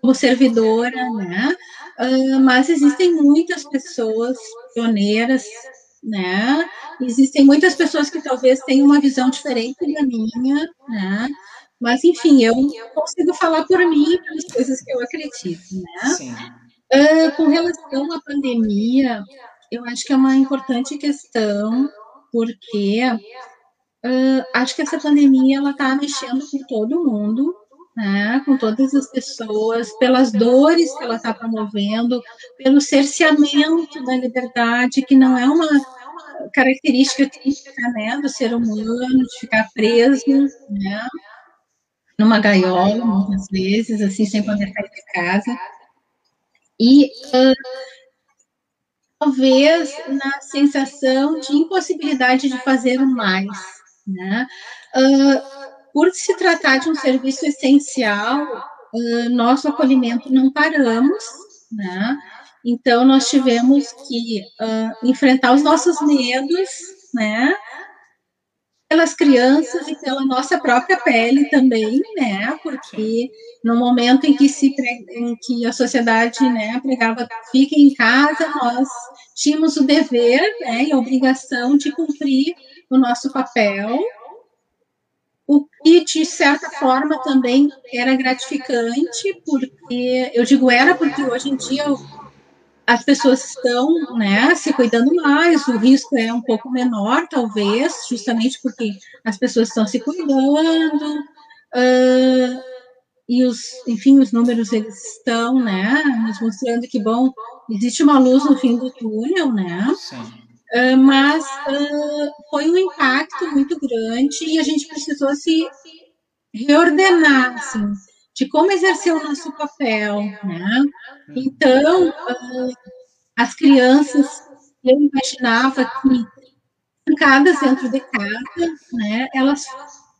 como servidora, né? Uh, mas existem muitas pessoas pioneiras, né? Existem muitas pessoas que talvez tenham uma visão diferente da minha, né? Mas, enfim, eu consigo falar por mim pelas coisas que eu acredito, né? Sim. Uh, com relação à pandemia, eu acho que é uma importante questão, porque uh, acho que essa pandemia ela está mexendo com todo mundo, né, com todas as pessoas, pelas dores que ela está promovendo, pelo cerceamento da liberdade, que não é uma característica típica né, do ser humano, de ficar preso, né, numa gaiola, muitas vezes, assim, sem poder sair de casa. E uh, talvez na sensação de impossibilidade de fazer mais, né? Uh, por se tratar de um serviço essencial, uh, nosso acolhimento não paramos, né? Então, nós tivemos que enfrentar os nossos medos, né? pelas crianças e pela nossa própria pele também, né? Porque no momento em que se em que a sociedade, né, pregava fique em casa, nós tínhamos o dever, né, e a obrigação de cumprir o nosso papel. O que de certa forma também era gratificante, porque eu digo era porque hoje em dia as pessoas estão né, se cuidando mais, o risco é um pouco menor, talvez, justamente porque as pessoas estão se cuidando, uh, e os, enfim, os números eles estão, né, nos mostrando que, bom, existe uma luz no fim do túnel, né, uh, mas uh, foi um impacto muito grande e a gente precisou se reordenar, assim, de como exercer o nosso papel, né? Então, uh, as crianças, eu imaginava que, trancadas dentro de casa, né, elas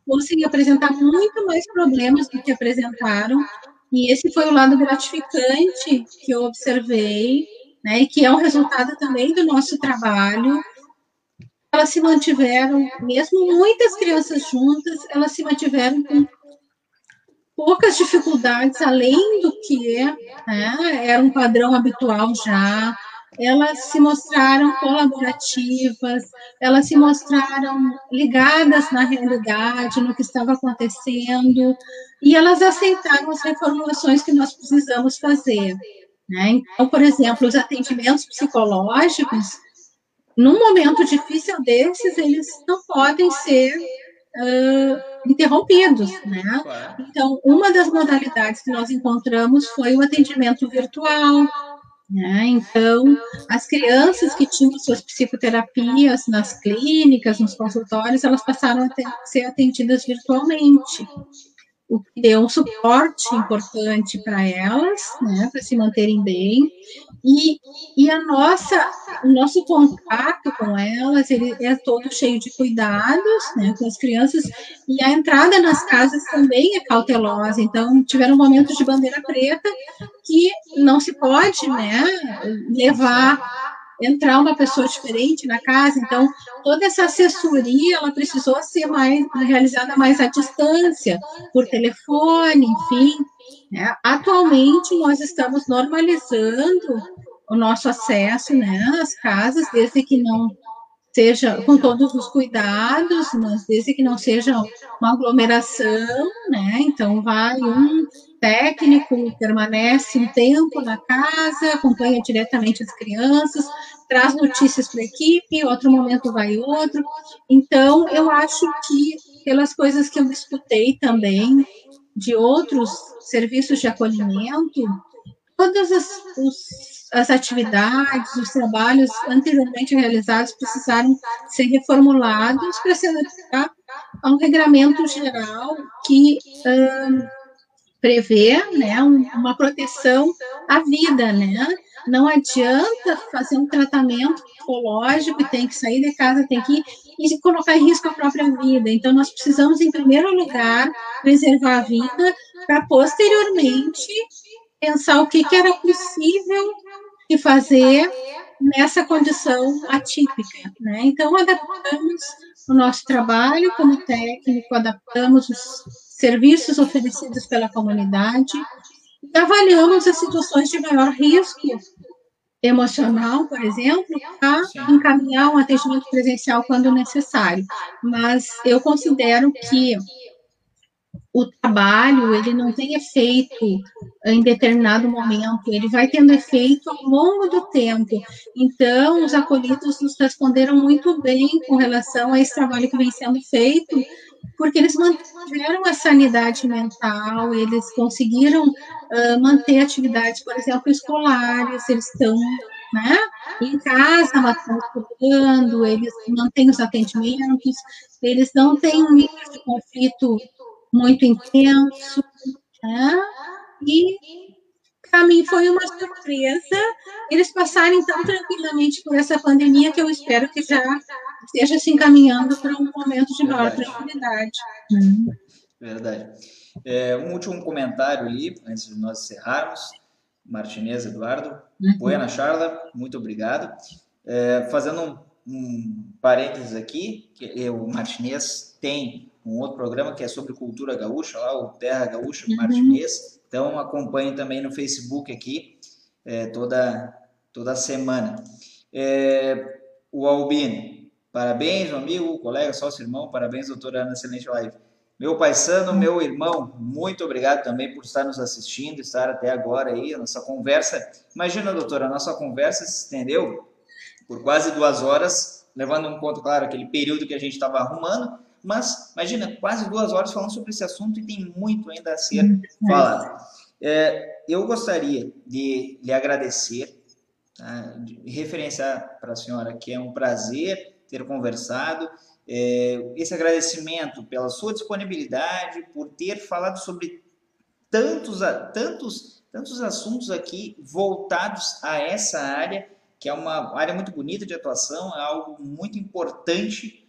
fossem apresentar muito mais problemas do que apresentaram, e esse foi o lado gratificante que eu observei, né, e que é um resultado também do nosso trabalho. Elas se mantiveram, mesmo muitas crianças juntas, elas se mantiveram com poucas dificuldades além do que né, era um padrão habitual já. Elas se mostraram colaborativas, elas se mostraram ligadas na realidade, no que estava acontecendo, e elas aceitaram as reformulações que nós precisamos fazer. Né? Então, por exemplo, os atendimentos psicológicos, num momento difícil desses, eles não podem ser uh, interrompidos, né? Então, uma das modalidades que nós encontramos foi o atendimento virtual, né? Então, as crianças que tinham suas psicoterapias nas clínicas, nos consultórios, elas passaram a ter, ser atendidas virtualmente o que deu um suporte importante para elas, né, para se manterem bem, e, e a nossa, o nosso contato com elas, ele é todo cheio de cuidados, né, com as crianças, e a entrada nas casas também é cautelosa, então tiveram momentos de bandeira preta que não se pode, né, levar entrar uma pessoa diferente na casa, então toda essa assessoria ela precisou ser mais realizada mais à distância, por telefone, enfim. Né? Atualmente nós estamos normalizando o nosso acesso né, às casas, desde que não seja com todos os cuidados, mas desde que não seja uma aglomeração, né? Então vai um técnico, permanece um tempo na casa, acompanha diretamente as crianças, traz notícias para a equipe, outro momento vai outro. Então, eu acho que pelas coisas que eu escutei também de outros serviços de acolhimento, todas as, os, as atividades, os trabalhos anteriormente realizados precisaram ser reformulados para se adaptar a um regramento geral que prevê né, uma proteção à vida, né? Não adianta fazer um tratamento psicológico tem que sair de casa, tem que ir e colocar em risco a própria vida. Então, nós precisamos, em primeiro lugar, preservar a vida para posteriormente pensar o que, que era possível de fazer nessa condição atípica. Né? Então, adaptamos o nosso trabalho como técnico, adaptamos os serviços oferecidos pela comunidade e avaliamos as situações de maior risco emocional, por exemplo, para encaminhar um atendimento presencial quando necessário. Mas eu considero que o trabalho ele não tem efeito em determinado momento, ele vai tendo efeito ao longo do tempo. Então, os acolhidos nos responderam muito bem com relação a esse trabalho que vem sendo feito, porque eles mantiveram a sanidade mental, eles conseguiram uh, manter atividades, por exemplo, escolares, eles estão né, em casa, matando, eles mantêm os atendimentos, eles não têm um nível de conflito muito intenso, né? E para mim foi uma surpresa eles passarem tão tranquilamente por essa pandemia que eu espero que já esteja se encaminhando para um momento de maior tranquilidade. Verdade. É, um último comentário ali, antes de nós encerrarmos. Martinez Eduardo, uhum. Buena Charla, muito obrigado. É, fazendo um, um parênteses aqui, que o Martinez tem um outro programa que é sobre cultura gaúcha, lá o Terra Gaúcha uhum. Martinez. Então acompanhe também no Facebook aqui é, toda, toda semana. É, o Albino, parabéns, meu amigo, colega, sócio irmão, parabéns, doutora Ana, excelente live. Meu paisano, uhum. meu irmão, muito obrigado também por estar nos assistindo, estar até agora aí, a nossa conversa. Imagina, doutora, a nossa conversa se estendeu por quase duas horas, levando em conta, claro, aquele período que a gente estava arrumando, mas, imagina, quase duas horas falando sobre esse assunto e tem muito ainda a ser falado. É, eu gostaria de lhe agradecer, tá? de referenciar para a senhora que é um prazer ter conversado. É, esse agradecimento pela sua disponibilidade, por ter falado sobre tantos, tantos, tantos assuntos aqui voltados a essa área, que é uma área muito bonita de atuação, é algo muito importante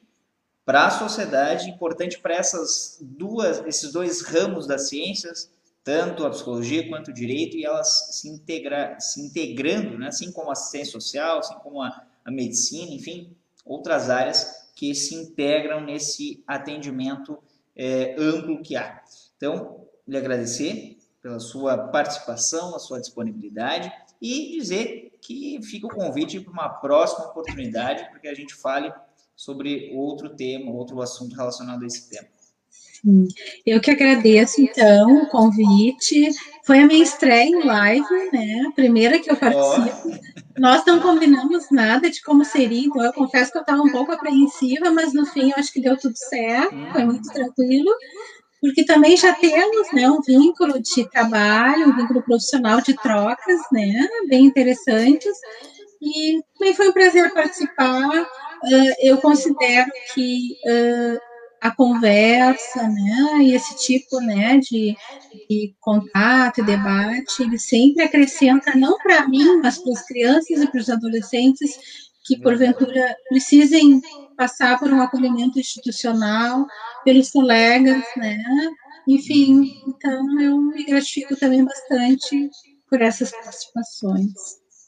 para a sociedade, importante para essas duas, esses dois ramos das ciências, tanto a psicologia quanto o direito, e elas se, integra, se integrando, né? assim como a ciência social, assim como a, a medicina, enfim, outras áreas que se integram nesse atendimento é, amplo que há. Então, lhe agradecer pela sua participação, a sua disponibilidade e dizer que fica o convite para uma próxima oportunidade para que a gente fale sobre outro tema, outro assunto relacionado a esse tema. Eu que agradeço, então, o convite. Foi a minha estreia em live, né? A primeira que eu participo. Oh. Nós não combinamos nada de como seria, então eu confesso que eu estava um pouco apreensiva, mas no fim eu acho que deu tudo certo, foi muito tranquilo, porque também já temos né, um vínculo de trabalho, um vínculo profissional de trocas, né? Bem interessantes. E também foi um prazer participar eu considero que uh, a conversa, né, e esse tipo, né, de, de contato e debate, ele sempre acrescenta, não para mim, mas para as crianças e para os adolescentes que, porventura, precisem passar por um acolhimento institucional, pelos colegas, né, enfim, então eu me gratifico também bastante por essas participações.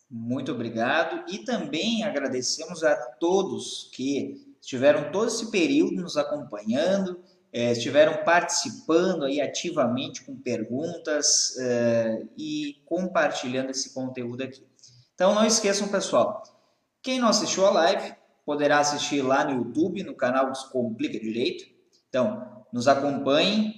Muito obrigado. E também agradecemos a todos que estiveram todo esse período nos acompanhando, é, estiveram participando aí ativamente com perguntas é, e compartilhando esse conteúdo aqui. Então não esqueçam, pessoal, quem não assistiu a live poderá assistir lá no YouTube, no canal Descomplica Direito. Então, nos acompanhem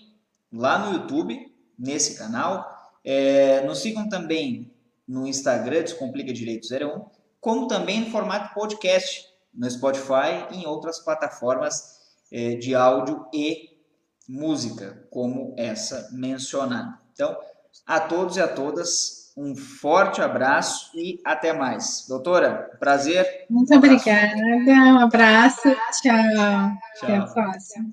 lá no YouTube, nesse canal. É, nos sigam também no Instagram, Descomplica Direito 01, como também no formato podcast, no Spotify e em outras plataformas é, de áudio e música, como essa mencionada. Então, a todos e a todas, um forte abraço e até mais. Doutora, prazer. Muito um obrigada, um abraço, tchau. tchau. Até a próxima.